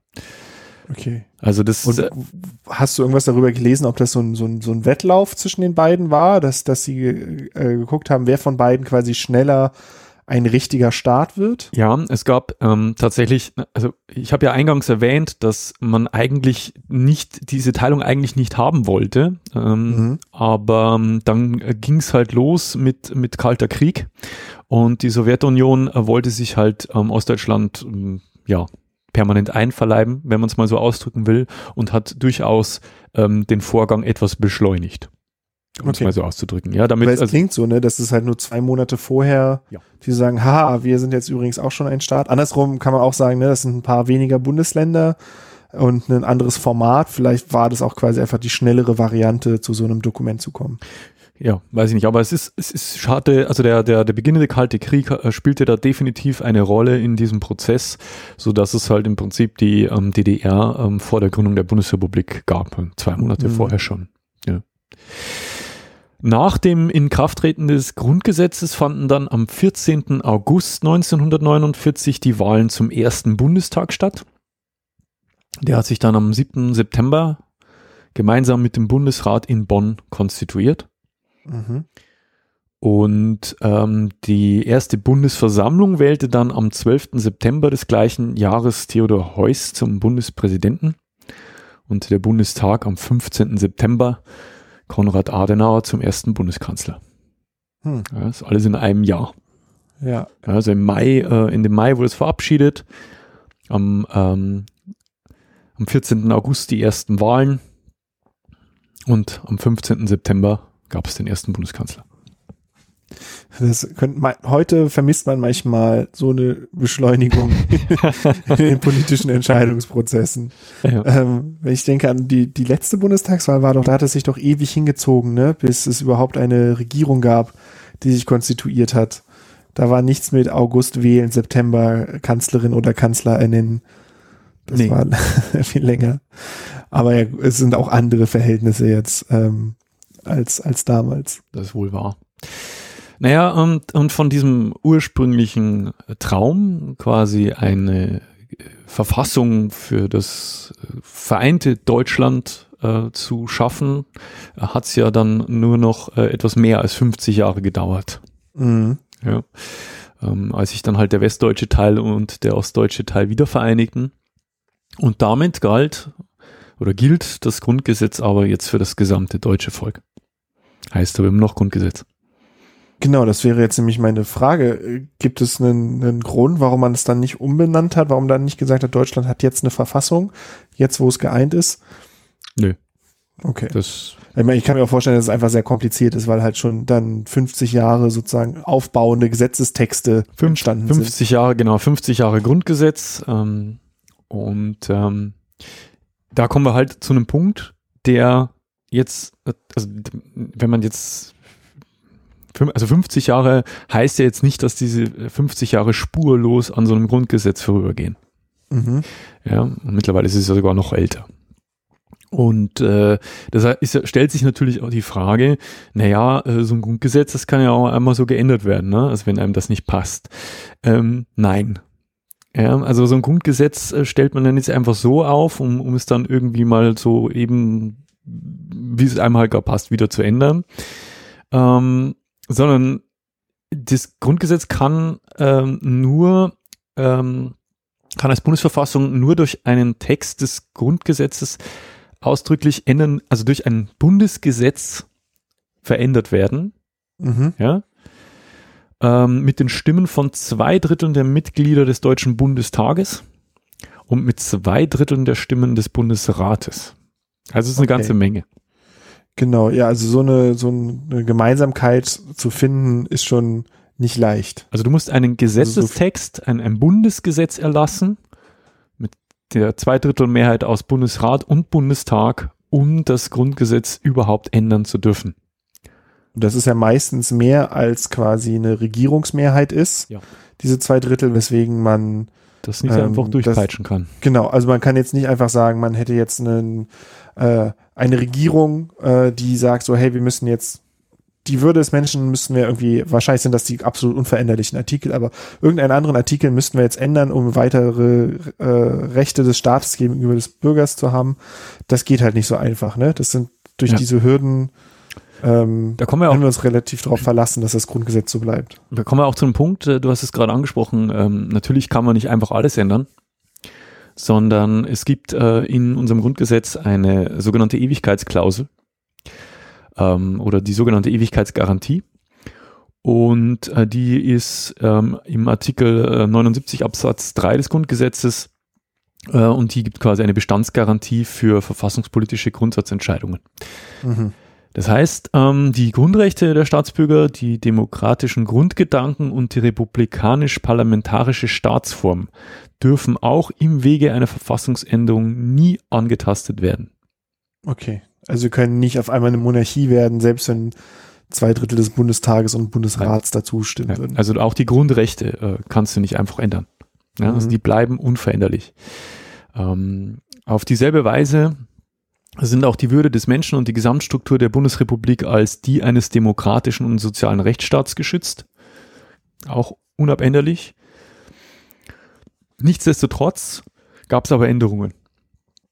okay. also das Und äh, hast du irgendwas darüber gelesen, ob das so ein, so ein, so ein Wettlauf zwischen den beiden war, dass, dass sie äh, geguckt haben, wer von beiden quasi schneller ein richtiger Staat wird? Ja, es gab ähm, tatsächlich, also ich habe ja eingangs erwähnt, dass man eigentlich nicht, diese Teilung eigentlich nicht haben wollte. Ähm, Mhm. Aber ähm, dann ging es halt los mit, mit Kalter Krieg und die Sowjetunion äh, wollte sich halt ähm, Ostdeutschland ähm, ja permanent einverleiben, wenn man es mal so ausdrücken will, und hat durchaus ähm, den Vorgang etwas beschleunigt. Um es Okay. mal so auszudrücken. Ja, damit Weil es also, klingt so, ne, dass es halt nur zwei Monate vorher, Ja. die sagen, ha, wir sind jetzt übrigens auch schon ein Staat. Andersrum kann man auch sagen, ne, das sind ein paar weniger Bundesländer und ein anderes Format. Vielleicht war das auch quasi einfach die schnellere Variante, zu so einem Dokument zu kommen. Ja, weiß ich nicht, aber es ist, es ist schade, also der, der, der beginnende Kalte Krieg äh, spielte da definitiv eine Rolle in diesem Prozess, so dass es halt im Prinzip die ähm, DDR ähm, vor der Gründung der Bundesrepublik gab, zwei Monate mhm. vorher schon. Ja. Nach dem Inkrafttreten des Grundgesetzes fanden dann am 14. August 1949 die Wahlen zum ersten Bundestag statt. Der hat sich dann am 7. September gemeinsam mit dem Bundesrat in Bonn konstituiert. Mhm. Und ähm, die erste Bundesversammlung wählte dann am 12. September des gleichen Jahres Theodor Heuss zum Bundespräsidenten und der Bundestag am 15. September Konrad Adenauer zum ersten Bundeskanzler. Hm. Ja, das ist alles in einem Jahr. Ja. Also im Mai, äh, in dem Mai wurde es verabschiedet. Am, ähm, am 14. August die ersten Wahlen und am 15. September gab es den ersten Bundeskanzler. Das könnte man, heute vermisst man manchmal so eine Beschleunigung in den politischen Entscheidungsprozessen. Ja. Ähm, wenn ich denke an die, die letzte Bundestagswahl war doch, da hat es sich doch ewig hingezogen, ne, bis es überhaupt eine Regierung gab, die sich konstituiert hat. Da war nichts mit August wählen, September Kanzlerin oder Kanzler ernennen. Das nee. war viel länger. Aber ja, es sind auch andere Verhältnisse jetzt ähm, als, als damals. Das ist wohl wahr. Naja, und, und von diesem ursprünglichen Traum, quasi eine Verfassung für das vereinte Deutschland äh, zu schaffen, hat es ja dann nur noch äh, etwas mehr als 50 Jahre gedauert. Mhm. Ja. Ähm, als sich dann halt der westdeutsche Teil und der ostdeutsche Teil wieder vereinigten. Und damit galt oder gilt das Grundgesetz aber jetzt für das gesamte deutsche Volk. Heißt aber immer noch Grundgesetz. Genau, das wäre jetzt nämlich meine Frage. Gibt es einen, einen Grund, warum man es dann nicht umbenannt hat, warum dann nicht gesagt hat, Deutschland hat jetzt eine Verfassung, jetzt wo es geeint ist? Nö. Okay. Das ich, meine, ich kann mir auch vorstellen, dass es einfach sehr kompliziert ist, weil halt schon dann 50 Jahre sozusagen aufbauende Gesetzestexte entstanden 50 sind. 50 Jahre, genau, 50 Jahre Grundgesetz. Ähm, und ähm, da kommen wir halt zu einem Punkt, der jetzt, also wenn man jetzt also 50 Jahre heißt ja jetzt nicht, dass diese 50 Jahre spurlos an so einem Grundgesetz vorübergehen. Mhm. Ja, mittlerweile ist es ja sogar noch älter. Und äh, das ist, stellt sich natürlich auch die Frage, naja, äh, so ein Grundgesetz, das kann ja auch einmal so geändert werden, ne? also wenn einem das nicht passt. Ähm, nein. Ja, also so ein Grundgesetz äh, stellt man dann jetzt einfach so auf, um, um es dann irgendwie mal so eben, wie es einem halt gar passt, wieder zu ändern. Ähm, sondern das Grundgesetz kann ähm, nur, ähm, kann als Bundesverfassung nur durch einen Text des Grundgesetzes ausdrücklich ändern, also durch ein Bundesgesetz verändert werden. Mhm. Ja. Ähm, mit den Stimmen von zwei Dritteln der Mitglieder des Deutschen Bundestages und mit zwei Dritteln der Stimmen des Bundesrates. Also es ist eine okay. ganze Menge. Genau, ja, also so eine, so eine Gemeinsamkeit zu finden, ist schon nicht leicht. Also du musst einen Gesetzestext, also so ein, ein Bundesgesetz erlassen mit der Zweidrittelmehrheit aus Bundesrat und Bundestag, um das Grundgesetz überhaupt ändern zu dürfen. Und das ist ja meistens mehr als quasi eine Regierungsmehrheit ist, ja. Diese zwei Drittel, weswegen man das nicht ähm, einfach durchpeitschen das, kann. Genau, also man kann jetzt nicht einfach sagen, man hätte jetzt einen äh, eine Regierung, äh, die sagt so, hey, wir müssen jetzt die Würde des Menschen müssten wir irgendwie, wahrscheinlich sind das die absolut unveränderlichen Artikel, aber irgendeinen anderen Artikel müssten wir jetzt ändern, um weitere äh, Rechte des Staates gegenüber des Bürgers zu haben. Das geht halt nicht so einfach, ne? Das sind durch ja. diese Hürden ähm, da kommen wir, auch, können wir uns relativ darauf verlassen, dass das Grundgesetz so bleibt. Da kommen wir auch zu einem Punkt, äh, du hast es gerade angesprochen, ähm, natürlich kann man nicht einfach alles ändern sondern es gibt äh, in unserem Grundgesetz eine sogenannte Ewigkeitsklausel ähm, oder die sogenannte Ewigkeitsgarantie. Und äh, die ist ähm, im Artikel äh, 79 Absatz 3 des Grundgesetzes äh, und die gibt quasi eine Bestandsgarantie für verfassungspolitische Grundsatzentscheidungen. Mhm. Das heißt, ähm, die Grundrechte der Staatsbürger, die demokratischen Grundgedanken und die republikanisch-parlamentarische Staatsform dürfen auch im Wege einer Verfassungsänderung nie angetastet werden. Okay, also wir können nicht auf einmal eine Monarchie werden, selbst wenn zwei Drittel des Bundestages und Bundesrats ja. dazu stimmen ja. würden. Also auch die Grundrechte äh, kannst du nicht einfach ändern. Ja, also mhm. die bleiben unveränderlich. Ähm, auf dieselbe Weise sind auch die Würde des Menschen und die Gesamtstruktur der Bundesrepublik als die eines demokratischen und sozialen Rechtsstaats geschützt. Auch unabänderlich. Nichtsdestotrotz gab es aber Änderungen.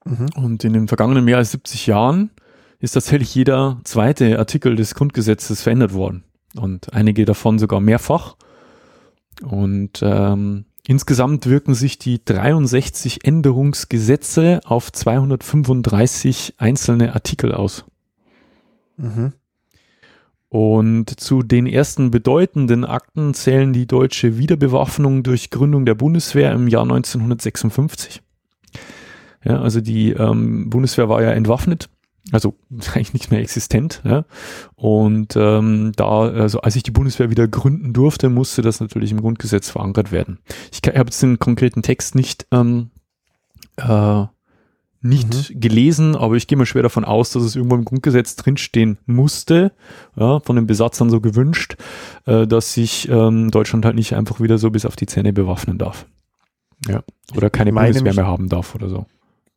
Mhm. Und in den vergangenen mehr als 70 Jahren ist tatsächlich jeder zweite Artikel des Grundgesetzes verändert worden. Und einige davon sogar mehrfach. Und ähm, insgesamt wirken sich die 63 Änderungsgesetze auf 235 einzelne Artikel aus. Mhm. Und zu den ersten bedeutenden Akten zählen die deutsche Wiederbewaffnung durch Gründung der Bundeswehr im Jahr 1956. Ja, also die ähm, Bundeswehr war ja entwaffnet also eigentlich nicht mehr existent. Ja? Und ähm, da, also als ich die Bundeswehr wieder gründen durfte, musste das natürlich im Grundgesetz verankert werden. Ich, ich habe jetzt den konkreten Text nicht ähm, äh, nicht mhm. gelesen, aber ich gehe mal schwer davon aus, dass es irgendwo im Grundgesetz drinstehen musste, ja, von den Besatzern so gewünscht, äh, dass sich ähm, Deutschland halt nicht einfach wieder so bis auf die Zähne bewaffnen darf. Ja. Oder keine Bundeswehr mehr haben darf oder so.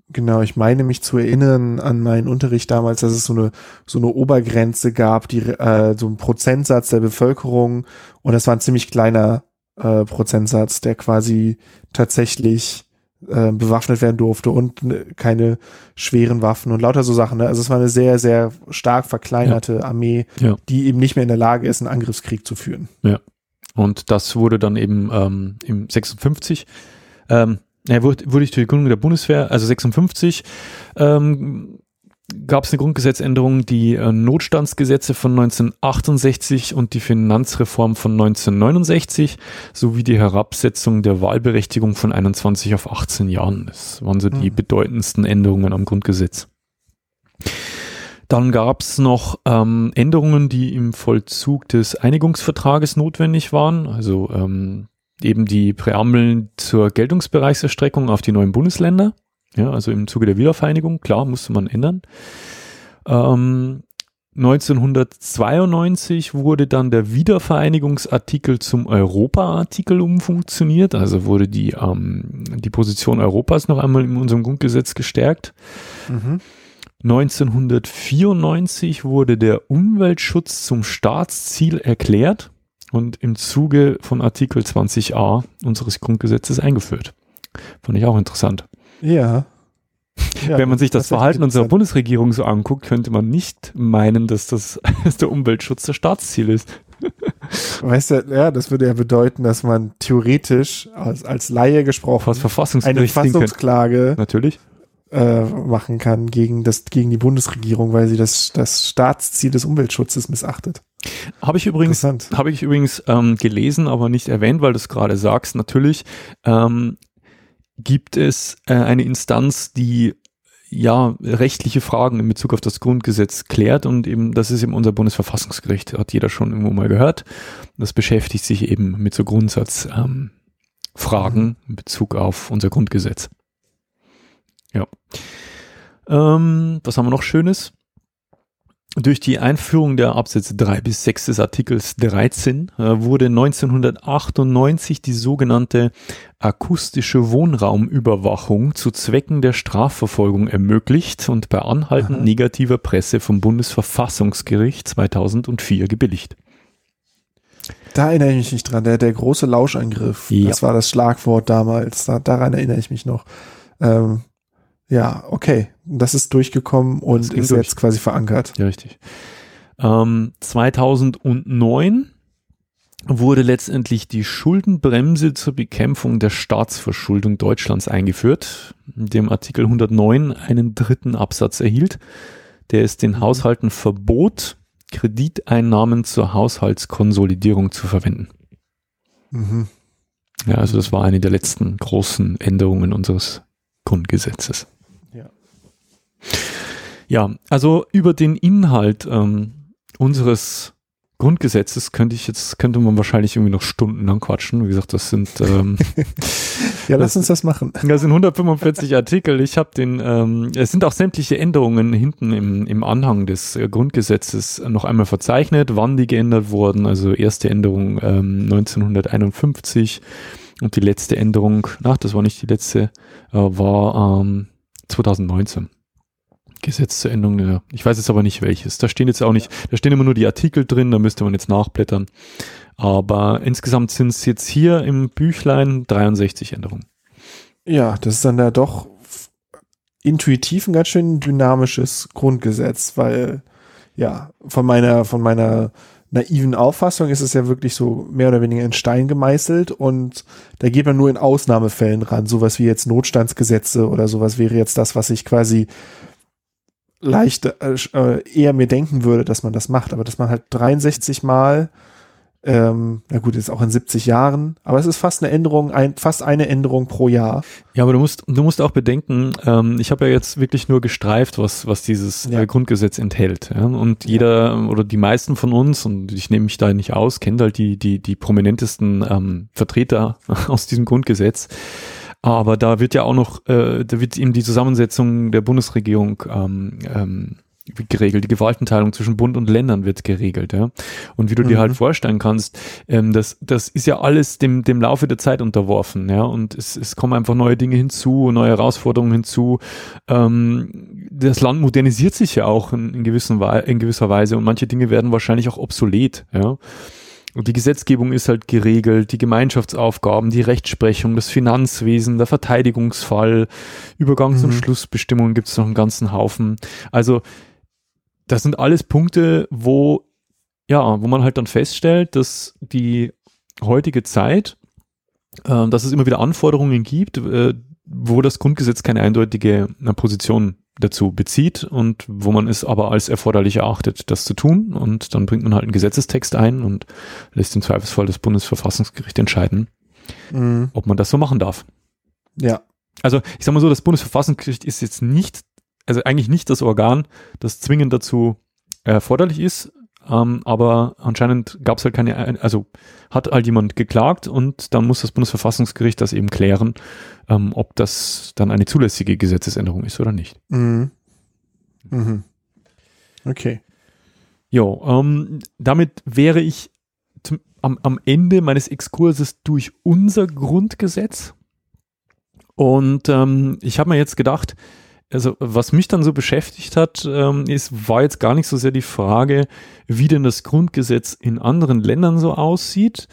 Genau, ich meine mich zu erinnern an meinen Unterricht damals, dass es so eine so eine Obergrenze gab, die äh, so ein Prozentsatz der Bevölkerung und das war ein ziemlich kleiner äh, Prozentsatz, der quasi tatsächlich äh, bewaffnet werden durfte und ne, keine schweren Waffen und lauter so Sachen. Ne? Also es war eine sehr sehr stark verkleinerte ja. Armee, ja. die eben nicht mehr in der Lage ist, einen Angriffskrieg zu führen. Ja. Und das wurde dann eben ähm, im 56 ähm, er wurde, wurde durch die Gründung der Bundeswehr, also 56, ähm, gab es eine Grundgesetzänderung, die äh, Notstandsgesetze von 1968 und die Finanzreform von 1969 sowie die Herabsetzung der Wahlberechtigung von 21 auf 18 Jahren. Das waren so die mhm. bedeutendsten Änderungen am Grundgesetz. Dann gab es noch ähm, Änderungen, die im Vollzug des Einigungsvertrages notwendig waren. Also ähm, eben die Präambeln zur Geltungsbereichserstreckung auf die neuen Bundesländer. Ja, also im Zuge der Wiedervereinigung, klar, musste man ändern. Ähm, 1992 wurde dann der Wiedervereinigungsartikel zum Europa-Artikel umfunktioniert, also wurde die, ähm, die Position Europas noch einmal in unserem Grundgesetz gestärkt. Mhm. 1994 wurde der Umweltschutz zum Staatsziel erklärt und im Zuge von Artikel 20a unseres Grundgesetzes eingeführt. Fand ich auch interessant. Ja. ja Wenn man sich das, das Verhalten unserer Bundesregierung so anguckt, könnte man nicht meinen, dass das dass der Umweltschutz das Staatsziel ist. Weißt du, ja, das würde ja bedeuten, dass man theoretisch als, als Laie gesprochen eine Verfassungsklage natürlich äh, machen kann gegen das gegen die Bundesregierung, weil sie das das Staatsziel des Umweltschutzes missachtet. Habe ich übrigens, habe ich übrigens ähm, gelesen, aber nicht erwähnt, weil du es gerade sagst. Natürlich ähm, gibt es äh, eine Instanz, die ja rechtliche Fragen in Bezug auf das Grundgesetz klärt und eben das ist eben unser Bundesverfassungsgericht, hat jeder schon irgendwo mal gehört. Das beschäftigt sich eben mit so Grundsatzfragen ähm, in Bezug auf unser Grundgesetz. Ja. Ähm, was haben wir noch Schönes? Durch die Einführung der Absätze 3 bis 6 des Artikels 13 äh, wurde 1998 die sogenannte akustische Wohnraumüberwachung zu Zwecken der Strafverfolgung ermöglicht und bei Anhalten Aha. negativer Presse vom Bundesverfassungsgericht 2004 gebilligt. Da erinnere ich mich nicht dran, der, der große Lauschangriff, ja. das war das Schlagwort damals, da, daran erinnere ich mich noch. Ähm, ja, okay. Das ist durchgekommen und ist durch. jetzt quasi verankert. Ja, richtig. Ähm, 2009 wurde letztendlich die Schuldenbremse zur Bekämpfung der Staatsverschuldung Deutschlands eingeführt, dem Artikel 109 einen dritten Absatz erhielt, der es den mhm. Haushalten verbot, Krediteinnahmen zur Haushaltskonsolidierung zu verwenden. Mhm. Ja, also das war eine der letzten großen Änderungen unseres Grundgesetzes. Ja, also über den Inhalt ähm, unseres Grundgesetzes könnte ich jetzt, könnte man wahrscheinlich irgendwie noch stundenlang quatschen. Wie gesagt, das sind ähm, Ja, lass uns das machen. Das sind 145 Artikel. Ich habe den, ähm, es sind auch sämtliche Änderungen hinten im, im Anhang des äh, Grundgesetzes noch einmal verzeichnet, wann die geändert wurden. Also erste Änderung ähm, 1951 und die letzte Änderung, ach, das war nicht die letzte, äh, war ähm, 2019. Gesetz zur Änderung, ja. ich weiß jetzt aber nicht welches. Da stehen jetzt auch nicht, da stehen immer nur die Artikel drin, da müsste man jetzt nachblättern. Aber insgesamt sind es jetzt hier im Büchlein 63 Änderungen. Ja, das ist dann ja doch intuitiv ein ganz schön dynamisches Grundgesetz, weil ja, von meiner, von meiner naiven Auffassung ist es ja wirklich so mehr oder weniger in Stein gemeißelt und da geht man nur in Ausnahmefällen ran. Sowas wie jetzt Notstandsgesetze oder sowas wäre jetzt das, was ich quasi leicht äh, eher mir denken würde, dass man das macht. Aber dass man halt 63 Mal ähm, na gut, ist auch in 70 Jahren, aber es ist fast eine Änderung, ein, fast eine Änderung pro Jahr. Ja, aber du musst, du musst auch bedenken, ähm, ich habe ja jetzt wirklich nur gestreift, was, was dieses ja. äh, Grundgesetz enthält. Ja? Und jeder ja. oder die meisten von uns, und ich nehme mich da nicht aus, kennt halt die, die, die prominentesten ähm, Vertreter aus diesem Grundgesetz. Aber da wird ja auch noch, äh, da wird eben die Zusammensetzung der Bundesregierung ähm, ähm, geregelt. Die Gewaltenteilung zwischen Bund und Ländern wird geregelt, ja. Und wie du mhm. dir halt vorstellen kannst, ähm, das, das ist ja alles dem, dem Laufe der Zeit unterworfen, ja. Und es, es kommen einfach neue Dinge hinzu, neue Herausforderungen hinzu. Ähm, das Land modernisiert sich ja auch in, in, gewissen, in gewisser Weise und manche Dinge werden wahrscheinlich auch obsolet, ja. Und die Gesetzgebung ist halt geregelt, die Gemeinschaftsaufgaben, die Rechtsprechung, das Finanzwesen, der Verteidigungsfall, Übergangs- und mhm. Schlussbestimmungen gibt es noch einen ganzen Haufen. Also das sind alles Punkte, wo, ja, wo man halt dann feststellt, dass die heutige Zeit, äh, dass es immer wieder Anforderungen gibt, äh, wo das Grundgesetz keine eindeutige äh, Position dazu bezieht und wo man es aber als erforderlich erachtet, das zu tun. Und dann bringt man halt einen Gesetzestext ein und lässt im Zweifelsfall das Bundesverfassungsgericht entscheiden, mhm. ob man das so machen darf. Ja. Also ich sag mal so, das Bundesverfassungsgericht ist jetzt nicht also eigentlich nicht das Organ, das zwingend dazu erforderlich ist, ähm, aber anscheinend gab es halt keine, also hat halt jemand geklagt und dann muss das Bundesverfassungsgericht das eben klären, ähm, ob das dann eine zulässige Gesetzesänderung ist oder nicht. Mhm. Mhm. Okay. Jo, ähm, damit wäre ich zum, am, am Ende meines Exkurses durch unser Grundgesetz. Und ähm, ich habe mir jetzt gedacht, also was mich dann so beschäftigt hat, ähm, ist, war jetzt gar nicht so sehr die Frage, wie denn das Grundgesetz in anderen Ländern so aussieht,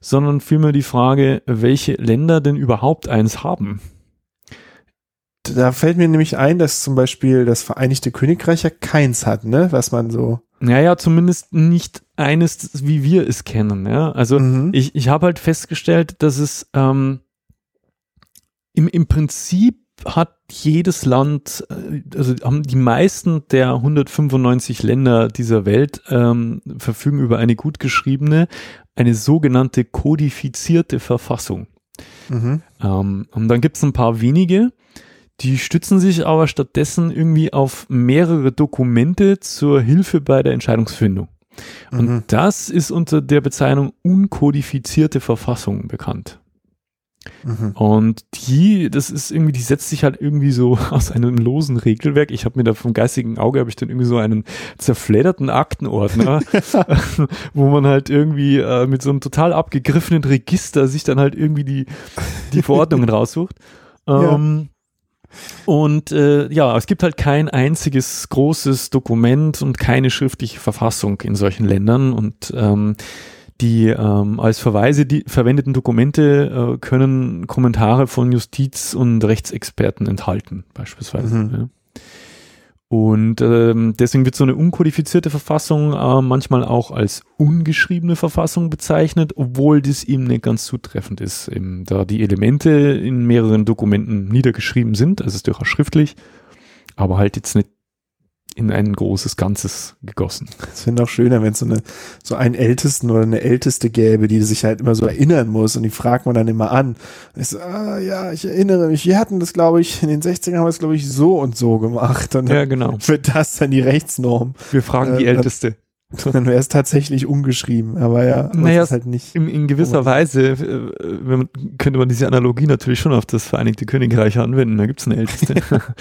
sondern vielmehr die Frage, welche Länder denn überhaupt eins haben. Da fällt mir nämlich ein, dass zum Beispiel das Vereinigte Königreich ja keins hat, ne, was man so. Naja, zumindest nicht eines, wie wir es kennen, ja. Also mhm. ich, ich habe halt festgestellt, dass es ähm, im, im Prinzip hat jedes Land, äh, also haben die meisten der 195 Länder dieser Welt ähm, verfügen über eine gut geschriebene, eine sogenannte kodifizierte Verfassung. Mhm. Ähm, und dann gibt es ein paar wenige, die stützen sich aber stattdessen irgendwie auf mehrere Dokumente zur Hilfe bei der Entscheidungsfindung. Und mhm. das ist unter der Bezeichnung unkodifizierte Verfassung bekannt. Mhm. Und die, das ist irgendwie, die setzt sich halt irgendwie so aus einem losen Regelwerk. Ich habe mir da vom geistigen Auge habe ich dann irgendwie so einen zerfledderten Aktenordner, wo man halt irgendwie äh, mit so einem total abgegriffenen Register sich dann halt irgendwie die die Verordnungen raussucht. Ähm, ja. Und äh, ja, es gibt halt kein einziges großes Dokument und keine schriftliche Verfassung in solchen Ländern und ähm, die ähm, als Verweise die verwendeten Dokumente äh, können Kommentare von Justiz- und Rechtsexperten enthalten, beispielsweise. Mhm. Ja. Und ähm, deswegen wird so eine unkodifizierte Verfassung äh, manchmal auch als ungeschriebene Verfassung bezeichnet, obwohl das eben nicht ganz zutreffend ist, eben, da die Elemente in mehreren Dokumenten niedergeschrieben sind, also es ist durchaus schriftlich, aber halt jetzt nicht in ein großes Ganzes gegossen. Es wäre auch schöner, wenn es so eine, so einen Ältesten oder eine Älteste gäbe, die sich halt immer so erinnern muss und die fragt man dann immer an. Ich so, ah, ja, ich erinnere mich, wir hatten das, glaube ich, in den 60ern haben wir es, glaube ich, so und so gemacht. Und ja, genau. Wird das dann die Rechtsnorm? Wir fragen die äh, Älteste. Sondern wäre es tatsächlich umgeschrieben, aber ja, naja, ist halt nicht. In, in gewisser Weise äh, man, könnte man diese Analogie natürlich schon auf das Vereinigte Königreich anwenden, da gibt es eine älteste.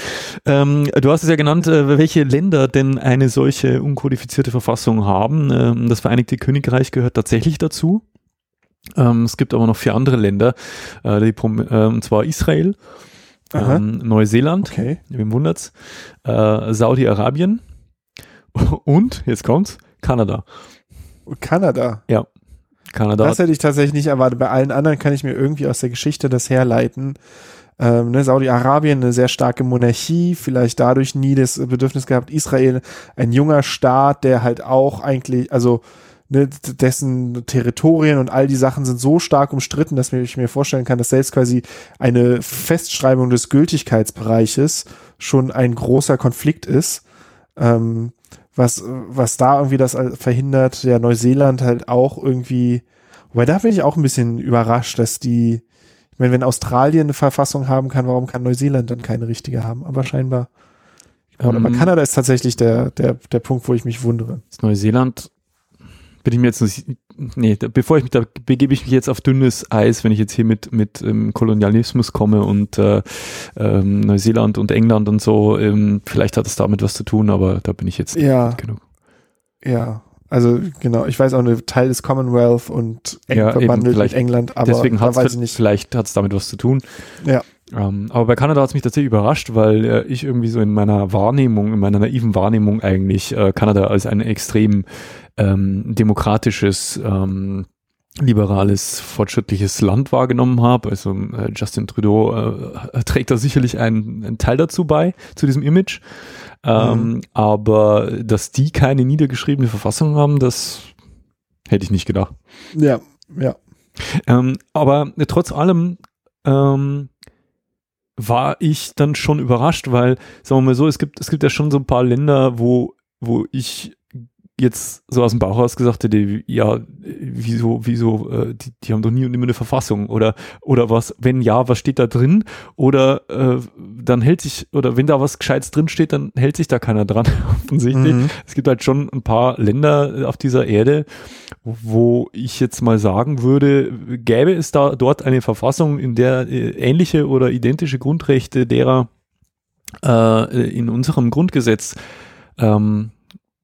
ähm, du hast es ja genannt, äh, welche Länder denn eine solche unkodifizierte Verfassung haben. Ähm, das Vereinigte Königreich gehört tatsächlich dazu. Ähm, es gibt aber noch vier andere Länder, äh, die, äh, und zwar Israel, ähm, Neuseeland, okay. wem wundert's, äh, Saudi-Arabien und, jetzt kommt's, Kanada. Kanada? Ja. Kanada. Das hätte ich tatsächlich nicht erwartet. Bei allen anderen kann ich mir irgendwie aus der Geschichte das herleiten. Ähm, ne, Saudi-Arabien eine sehr starke Monarchie, vielleicht dadurch nie das Bedürfnis gehabt. Israel ein junger Staat, der halt auch eigentlich, also ne, dessen Territorien und all die Sachen sind so stark umstritten, dass ich mir vorstellen kann, dass selbst quasi eine Festschreibung des Gültigkeitsbereiches schon ein großer Konflikt ist. Ähm, was, was da irgendwie das verhindert, ja, Neuseeland halt auch irgendwie, wobei da bin ich auch ein bisschen überrascht, dass die, ich meine, wenn Australien eine Verfassung haben kann, warum kann Neuseeland dann keine richtige haben? Aber scheinbar. Ähm, aber Kanada ist tatsächlich der, der, der Punkt, wo ich mich wundere. Neuseeland bin ich mir jetzt nicht, nee, da, bevor ich mich da begebe ich mich jetzt auf dünnes Eis, wenn ich jetzt hier mit mit ähm, Kolonialismus komme und äh, ähm, Neuseeland und England und so. Ähm, vielleicht hat es damit was zu tun, aber da bin ich jetzt ja. genug. Ja, also genau, ich weiß auch eine Teil des Commonwealth und eng ja, verbandelt mit England, aber deswegen da weiß ich nicht. Vielleicht hat es damit was zu tun. Ja. Ähm, aber bei Kanada hat es mich tatsächlich überrascht, weil äh, ich irgendwie so in meiner Wahrnehmung, in meiner naiven Wahrnehmung eigentlich äh, Kanada als ein extrem ähm, demokratisches, ähm, liberales, fortschrittliches Land wahrgenommen habe. Also äh, Justin Trudeau äh, trägt da sicherlich einen, einen, Teil dazu bei, zu diesem Image. Ähm, mhm. Aber dass die keine niedergeschriebene Verfassung haben, das hätte ich nicht gedacht. Ja, ja. Ähm, aber trotz allem ähm, war ich dann schon überrascht, weil, sagen wir mal so, es gibt, es gibt ja schon so ein paar Länder, wo, wo ich jetzt so aus dem Bauch raus gesagt hätte, ja, wieso, wieso, äh, die, die haben doch nie und immer eine Verfassung oder oder was, wenn ja, was steht da drin? Oder äh, dann hält sich, oder wenn da was Gescheites drin steht, dann hält sich da keiner dran, offensichtlich. Mhm. Es gibt halt schon ein paar Länder auf dieser Erde, wo ich jetzt mal sagen würde, gäbe es da dort eine Verfassung, in der äh, ähnliche oder identische Grundrechte derer äh, in unserem Grundgesetz ähm,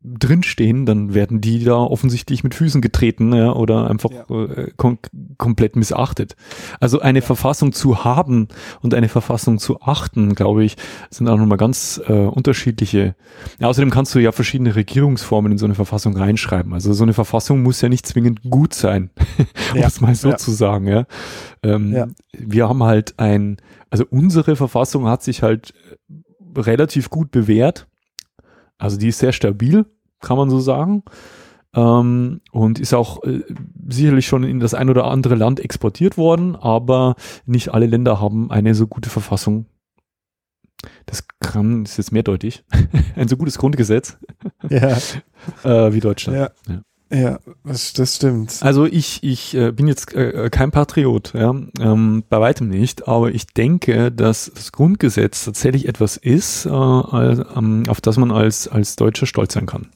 drinstehen, dann werden die da offensichtlich mit Füßen getreten ja, oder einfach ja. äh, kom komplett missachtet. Also eine ja. Verfassung zu haben und eine Verfassung zu achten, glaube ich, sind auch nochmal ganz äh, unterschiedliche. Ja, außerdem kannst du ja verschiedene Regierungsformen in so eine Verfassung reinschreiben. Also so eine Verfassung muss ja nicht zwingend gut sein, um es mal so zu sagen. Ja? Ähm, Wir haben halt ein, also unsere Verfassung hat sich halt relativ gut bewährt also die ist sehr stabil, kann man so sagen. Ähm, und ist auch äh, sicherlich schon in das ein oder andere Land exportiert worden, aber nicht alle Länder haben eine so gute Verfassung. Das kann, ist jetzt mehrdeutig, ein so gutes Grundgesetz ja. äh, wie Deutschland. Ja. ja. Ja, das, das stimmt. Also ich, ich äh, bin jetzt äh, kein Patriot, ja, ähm, bei weitem nicht, aber ich denke, dass das Grundgesetz tatsächlich etwas ist, äh, ähm, auf das man als, als Deutscher stolz sein kann.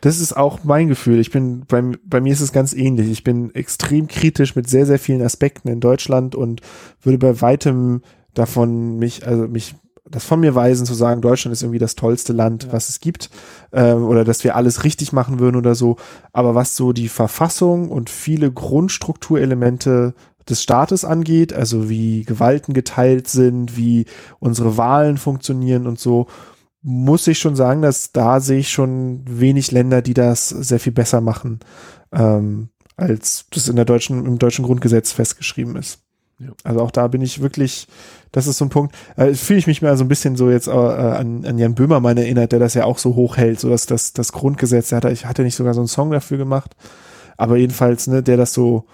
Das ist auch mein Gefühl. Ich bin, bei, bei mir ist es ganz ähnlich. Ich bin extrem kritisch mit sehr, sehr vielen Aspekten in Deutschland und würde bei weitem davon mich, also mich das von mir weisen, zu sagen, Deutschland ist irgendwie das tollste Land, ja. was es gibt, ähm, oder dass wir alles richtig machen würden oder so. Aber was so die Verfassung und viele Grundstrukturelemente des Staates angeht, also wie Gewalten geteilt sind, wie unsere Wahlen funktionieren und so, muss ich schon sagen, dass da sehe ich schon wenig Länder, die das sehr viel besser machen, ähm, als das in der deutschen, im deutschen Grundgesetz festgeschrieben ist. Ja. Also auch da bin ich wirklich, das ist so ein Punkt, äh, fühle ich mich mal so ein bisschen so jetzt äh, an, an Jan Böhmermann erinnert, der das ja auch so hoch hält, so dass das, das Grundgesetz, der hat, ich hatte nicht sogar so einen Song dafür gemacht, aber jedenfalls, ne, der das so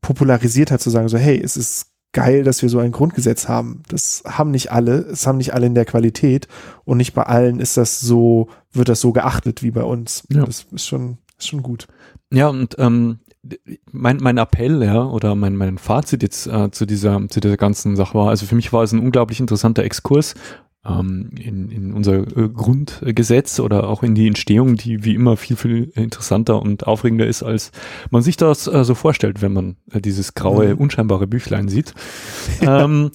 popularisiert hat, zu sagen so, hey, es ist geil, dass wir so ein Grundgesetz haben. Das haben nicht alle, es haben nicht alle in der Qualität und nicht bei allen ist das so, wird das so geachtet wie bei uns. Ja. Das ist schon, ist schon gut. Ja, und ähm, mein, mein Appell, ja, oder mein, mein Fazit jetzt äh, zu dieser, zu dieser ganzen Sache war, also für mich war es ein unglaublich interessanter Exkurs, ähm, in, in unser äh, Grundgesetz oder auch in die Entstehung, die wie immer viel, viel interessanter und aufregender ist, als man sich das äh, so vorstellt, wenn man äh, dieses graue, Mhm. unscheinbare Büchlein sieht. ähm,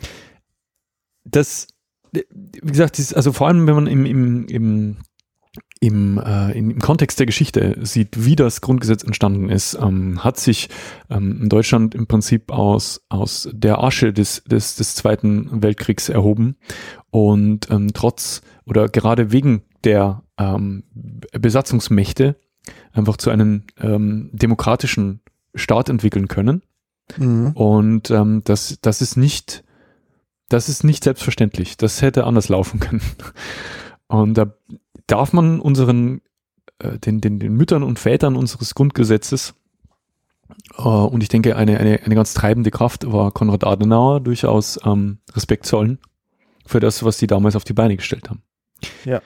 das, wie gesagt, dieses, also vor allem, wenn man im, im, im im, äh, im Kontext der Geschichte sieht, wie das Grundgesetz entstanden ist, ähm, hat sich ähm, in Deutschland im Prinzip aus, aus der Asche des, des, des Zweiten Weltkriegs erhoben und ähm, trotz oder gerade wegen der ähm, Besatzungsmächte einfach zu einem ähm, demokratischen Staat entwickeln können. Mhm. Und ähm, das, das ist nicht, das ist nicht selbstverständlich. Das hätte anders laufen können. Und da darf man unseren, äh, den, den, den Müttern und Vätern unseres Grundgesetzes, äh, und ich denke, eine, eine, eine ganz treibende Kraft war Konrad Adenauer, durchaus ähm, Respekt zollen für das, was die damals auf die Beine gestellt haben. Ja.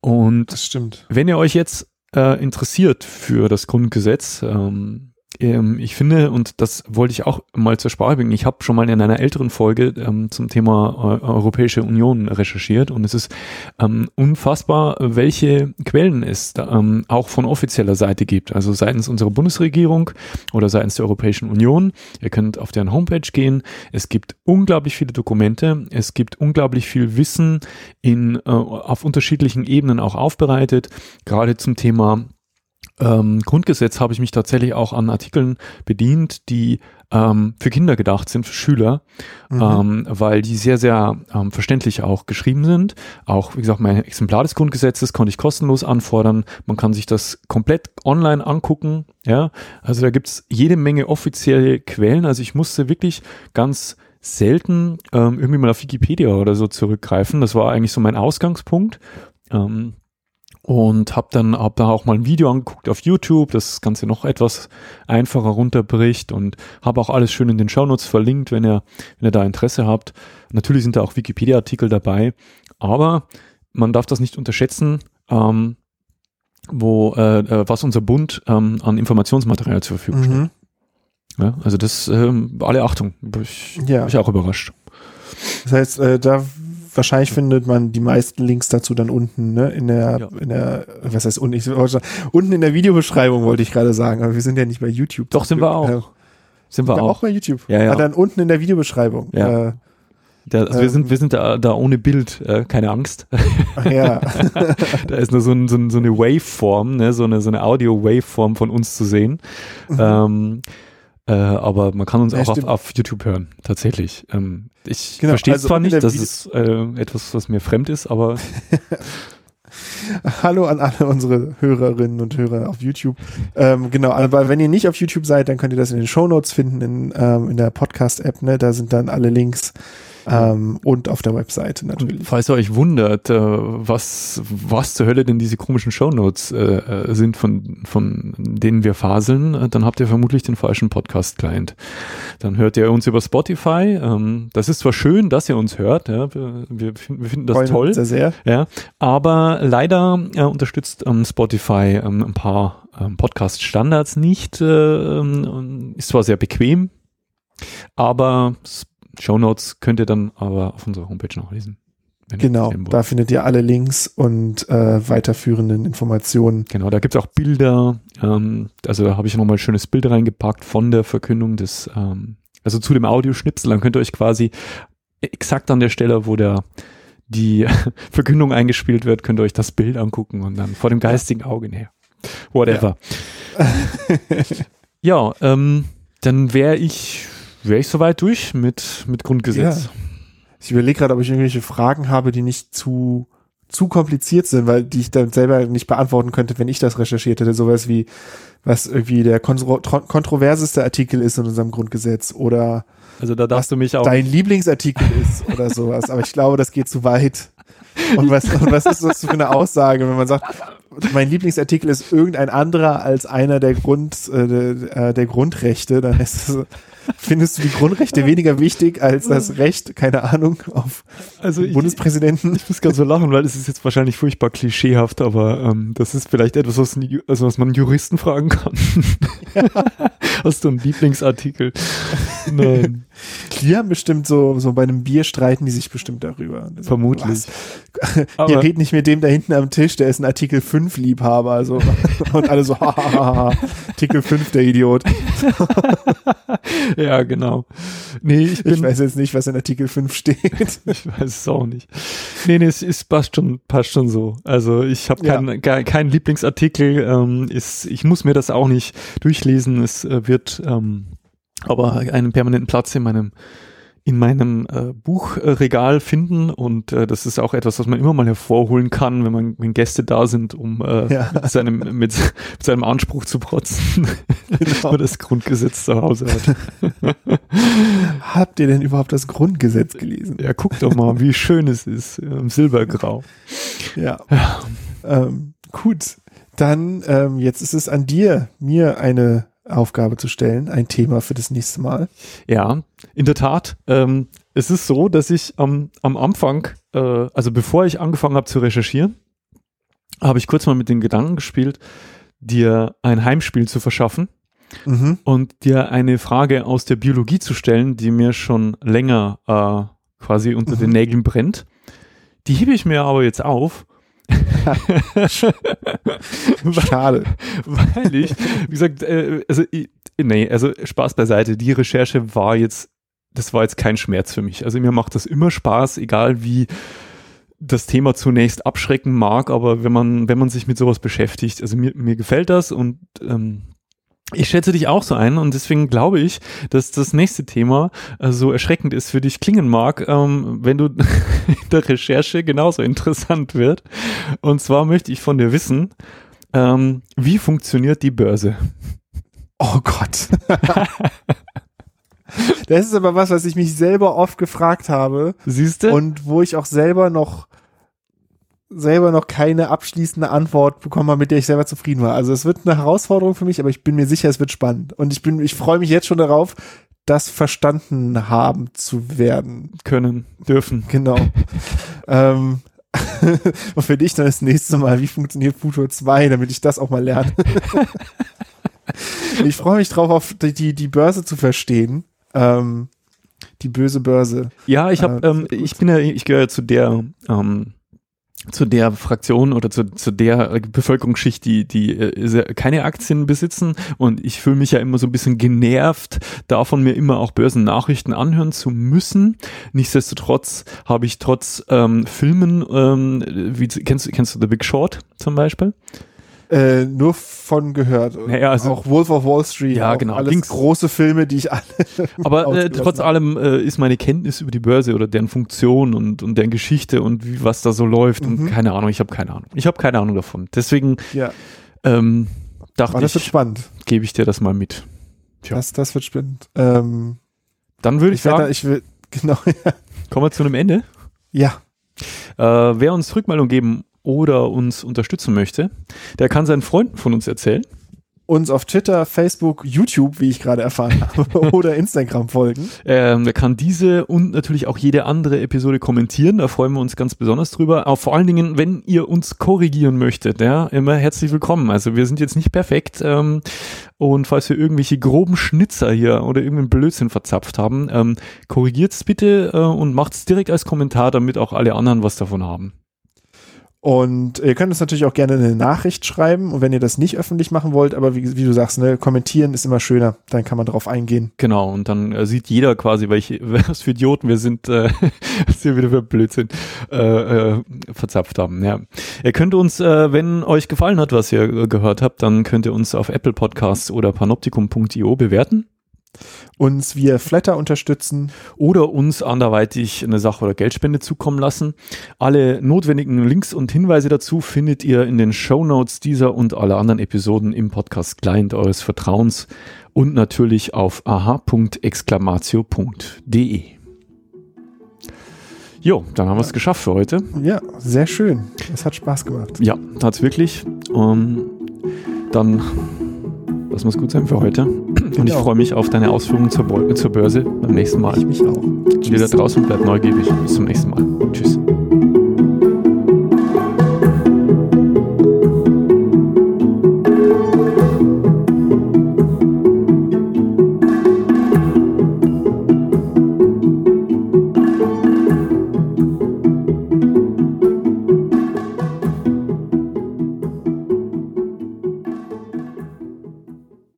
Und Das stimmt. wenn ihr euch jetzt äh, interessiert für das Grundgesetz, ähm, ähm, ich finde, und das wollte ich auch mal zur Sprache bringen, ich habe schon mal in einer älteren Folge ähm, zum Thema äh, Europäische Union recherchiert und es ist ähm, unfassbar, welche Quellen es da, ähm, auch von offizieller Seite gibt, also seitens unserer Bundesregierung oder seitens der Europäischen Union. Ihr könnt auf deren Homepage gehen. Es gibt unglaublich viele Dokumente, es gibt unglaublich viel Wissen in, äh, auf unterschiedlichen Ebenen auch aufbereitet, gerade zum Thema ähm, Grundgesetz habe ich mich tatsächlich auch an Artikeln bedient, die ähm, für Kinder gedacht sind, für Schüler, Mhm. ähm, weil die sehr, sehr ähm, verständlich auch geschrieben sind. Auch, wie gesagt, mein Exemplar des Grundgesetzes konnte ich kostenlos anfordern. Man kann sich das komplett online angucken. Ja, also da gibt's jede Menge offizielle Quellen. Also ich musste wirklich ganz selten ähm, irgendwie mal auf Wikipedia oder so zurückgreifen. Das war eigentlich so mein Ausgangspunkt. Ähm, und habe dann hab da auch mal ein Video angeguckt auf YouTube, das Ganze noch etwas einfacher runterbricht und habe auch alles schön in den Shownotes verlinkt, wenn ihr wenn ihr da Interesse habt. Natürlich sind da auch Wikipedia-Artikel dabei, aber man darf das nicht unterschätzen, ähm, wo äh, äh, was unser Bund ähm, an Informationsmaterial zur Verfügung stellt. Mhm. Ja, also das ähm, alle Achtung, bin ich, Ja. bin ich auch überrascht. Das heißt, äh, da wahrscheinlich findet man die meisten Links dazu dann unten, ne, in der, Ja. in der, was heißt unten, ich, unten in der Videobeschreibung wollte ich gerade sagen, aber wir sind ja nicht bei YouTube. Doch, sind wir auch. Äh, Sind wir wir auch. auch bei YouTube. Ja, ja. Ah, dann unten in der Videobeschreibung. Ja. Äh, Da, also wir ähm, sind wir sind da, da ohne Bild, äh, keine Angst. ja. Da ist nur so, ein, so, ein, so eine Waveform, ne, so eine, so eine Audio-Waveform von uns zu sehen. ähm, äh, aber man kann uns. Ja, auch auf, auf YouTube hören, tatsächlich. Ähm, ich Genau, verstehe also zwar nicht, das Video- ist äh, etwas, was mir fremd ist, aber Hallo an alle unsere Hörerinnen und Hörer auf YouTube. Ähm, genau, aber wenn ihr nicht auf YouTube seid, dann könnt ihr das in den Shownotes finden, in, ähm, in der Podcast-App, ne? Da sind dann alle Links ähm, und auf der Webseite natürlich. falls ihr euch wundert, äh, was, was zur Hölle denn diese komischen Shownotes äh, äh, sind, von, von denen wir faseln, äh, dann habt ihr vermutlich den falschen Podcast-Client. Dann hört ihr uns über Spotify. Ähm, das ist zwar schön, dass ihr uns hört, ja, wir, wir, finden, wir finden das Freuen toll. Sehr, sehr. Ja, aber leider äh, unterstützt ähm, Spotify ähm, ein paar ähm, Podcast-Standards nicht. Äh, ähm, ist zwar sehr bequem, aber S- Shownotes könnt ihr dann aber auf unserer Homepage nachlesen. Genau, da findet ihr alle Links und äh, weiterführenden Informationen. Genau, da gibt's auch Bilder. Ähm, also da habe ich nochmal ein schönes Bild reingepackt von der Verkündung des, ähm, also zu dem Audioschnipsel. Dann könnt ihr euch quasi exakt an der Stelle, wo der die Verkündung eingespielt wird, könnt ihr euch das Bild angucken und dann vor dem geistigen Auge näher. Whatever. Ja, ähm, dann wäre ich, wäre ich soweit durch mit, mit Grundgesetz. Ich überlege gerade, ob ich irgendwelche Fragen habe, die nicht zu zu kompliziert sind, weil die ich dann selber nicht beantworten könnte, wenn ich das recherchiert hätte. Sowas wie, was irgendwie der kontro tro- kontroverseste Artikel ist in unserem Grundgesetz oder Also da darfst du mich auch. dein Lieblingsartikel ist oder sowas. Aber ich glaube, das geht zu weit. Und was, und was ist das für eine Aussage, wenn man sagt, mein Lieblingsartikel ist irgendein anderer als einer der Grund, äh, der, äh, der Grundrechte, dann ist es, findest du die Grundrechte weniger wichtig als das Recht, keine Ahnung, auf also den Bundespräsidenten. Ich muss ganz so lachen, weil es ist jetzt wahrscheinlich furchtbar klischeehaft, aber ähm, das ist vielleicht etwas, was, Ju- also was man Juristen fragen kann. Hast du einen Lieblingsartikel? Nein. Die haben bestimmt so, so bei einem Bier streiten die sich bestimmt darüber. Vermutlich. Ihr redet nicht mit dem da hinten am Tisch, der ist ein Artikel 5 Liebhaber, also, und alle so, hahaha, Artikel 5, der Idiot. ja, genau. Nee, ich, bin, ich weiß jetzt nicht, was in Artikel 5 steht. ich weiß es auch nicht. Nee, nee, es ist, passt schon, passt schon so. Also ich habe keinen ja. kein Lieblingsartikel, ähm, ist, ich muss mir das auch nicht durchlesen. Es äh, wird ähm, aber einen permanenten Platz in meinem in meinem äh, Buchregal finden und äh, das ist auch etwas, was man immer mal hervorholen kann, wenn man wenn Gäste da sind, um äh, ja. mit, seinem, mit, mit, seinem Anspruch zu protzen, genau. das Grundgesetz zu Hause hat. Habt ihr denn überhaupt das Grundgesetz gelesen? Ja, guck doch mal, wie schön es ist, im Silbergrau. Ja. ja. Ähm, gut, dann ähm, jetzt ist es an dir, mir eine Aufgabe zu stellen, ein Thema für das nächste Mal. Ja, in der Tat. Ähm, es ist so, dass ich am, am Anfang, äh, also bevor ich angefangen habe zu recherchieren, habe ich kurz mal mit den Gedanken gespielt, dir ein Heimspiel zu verschaffen mhm. und dir eine Frage aus der Biologie zu stellen, die mir schon länger äh, quasi unter mhm. den Nägeln brennt. Die hebe ich mir aber jetzt auf Schade. Weil ich, wie gesagt, äh, also, nee, also Spaß beiseite. Die Recherche war jetzt, das war jetzt kein Schmerz für mich. Also mir macht das immer Spaß, egal wie das Thema zunächst abschrecken mag, aber wenn man, wenn man sich mit sowas beschäftigt, also mir, mir gefällt das und ähm, ich schätze dich auch so ein und deswegen glaube ich, dass das nächste Thema äh, so erschreckend ist für dich klingen mag, ähm, wenn du in der Recherche genauso interessant wird. Und zwar möchte ich von dir wissen, ähm, wie funktioniert die Börse? Oh Gott. das ist aber was, was ich mich selber oft gefragt habe. Siehst du? Und wo ich auch selber noch selber noch keine abschließende Antwort bekommen habe, mit der ich selber zufrieden war. Also es wird eine Herausforderung für mich, aber ich bin mir sicher, es wird spannend. Und ich bin, ich freue mich jetzt schon darauf, das verstanden haben zu werden. Können, dürfen. Genau. ähm, und für dich dann das nächste Mal, wie funktioniert Futur 2, damit ich das auch mal lerne. ich freue mich drauf, auf die, die, die Börse zu verstehen. Ähm, die böse Börse. Ja, ich habe, äh, ähm, ich bin ja, ich gehöre zu der ähm, zu der Fraktion oder zu, zu der Bevölkerungsschicht, die, die äh, keine Aktien besitzen. Und ich fühle mich ja immer so ein bisschen genervt, davon mir immer auch Börsennachrichten anhören zu müssen. Nichtsdestotrotz habe ich trotz ähm, Filmen, ähm, wie, kennst, kennst du The Big Short zum Beispiel? Äh, nur von gehört. Naja, also, auch Wolf of Wall Street. Ja, genau. Alles Links. große Filme, die ich alle. Aber äh, trotz allem äh, ist meine Kenntnis über die Börse oder deren Funktion und, und deren Geschichte und wie was da so läuft mhm. und keine Ahnung. Ich habe keine Ahnung. Ich habe keine Ahnung davon. Deswegen ja. ähm, dachte Aber das ich, wird spannend. Gebe ich dir das mal mit. Tja. Das, das wird spannend. Ähm, Dann würde ich, ich sagen, da, ich will genau. Ja. Kommen wir zu einem Ende. Ja. Äh, wer uns Rückmeldung geben oder uns unterstützen möchte, der kann seinen Freunden von uns erzählen. Uns auf Twitter, Facebook, YouTube, wie ich gerade erfahren habe, oder Instagram folgen. Ähm, der kann diese und natürlich auch jede andere Episode kommentieren. Da freuen wir uns ganz besonders drüber. Auch vor allen Dingen, wenn ihr uns korrigieren möchtet, ja, immer herzlich willkommen. Also wir sind jetzt nicht perfekt. Ähm, und falls wir irgendwelche groben Schnitzer hier oder irgendeinen Blödsinn verzapft haben, ähm, korrigiert's bitte äh, und macht's direkt als Kommentar, damit auch alle anderen was davon haben. Und ihr könnt uns natürlich auch gerne eine Nachricht schreiben. Und wenn ihr das nicht öffentlich machen wollt, aber wie, wie du sagst, ne, kommentieren ist immer schöner. Dann kann man drauf eingehen. Genau. Und dann äh, sieht jeder quasi, welche, was für Idioten wir sind, äh, was wir wieder für Blödsinn äh, äh, verzapft haben. Ja. Ihr könnt uns, äh, wenn euch gefallen hat, was ihr äh, gehört habt, dann könnt ihr uns auf Apple Podcasts oder panoptikum.io bewerten uns via Flatter unterstützen oder uns anderweitig eine Sache oder Geldspende zukommen lassen. Alle notwendigen Links und Hinweise dazu findet ihr in den Show Notes dieser und aller anderen Episoden im Podcast Client eures Vertrauens und natürlich auf aha.exclamatio.de. Jo, dann haben wir es geschafft für heute. Ja, sehr schön. Es hat Spaß gemacht. Ja, hat es wirklich. Ähm, dann das muss gut sein für heute. Und ich genau. freue mich auf deine Ausführungen zur, Börse beim nächsten Mal. Ich mich auch. Jeder draußen bleibt neugierig. Bis zum nächsten Mal. Tschüss.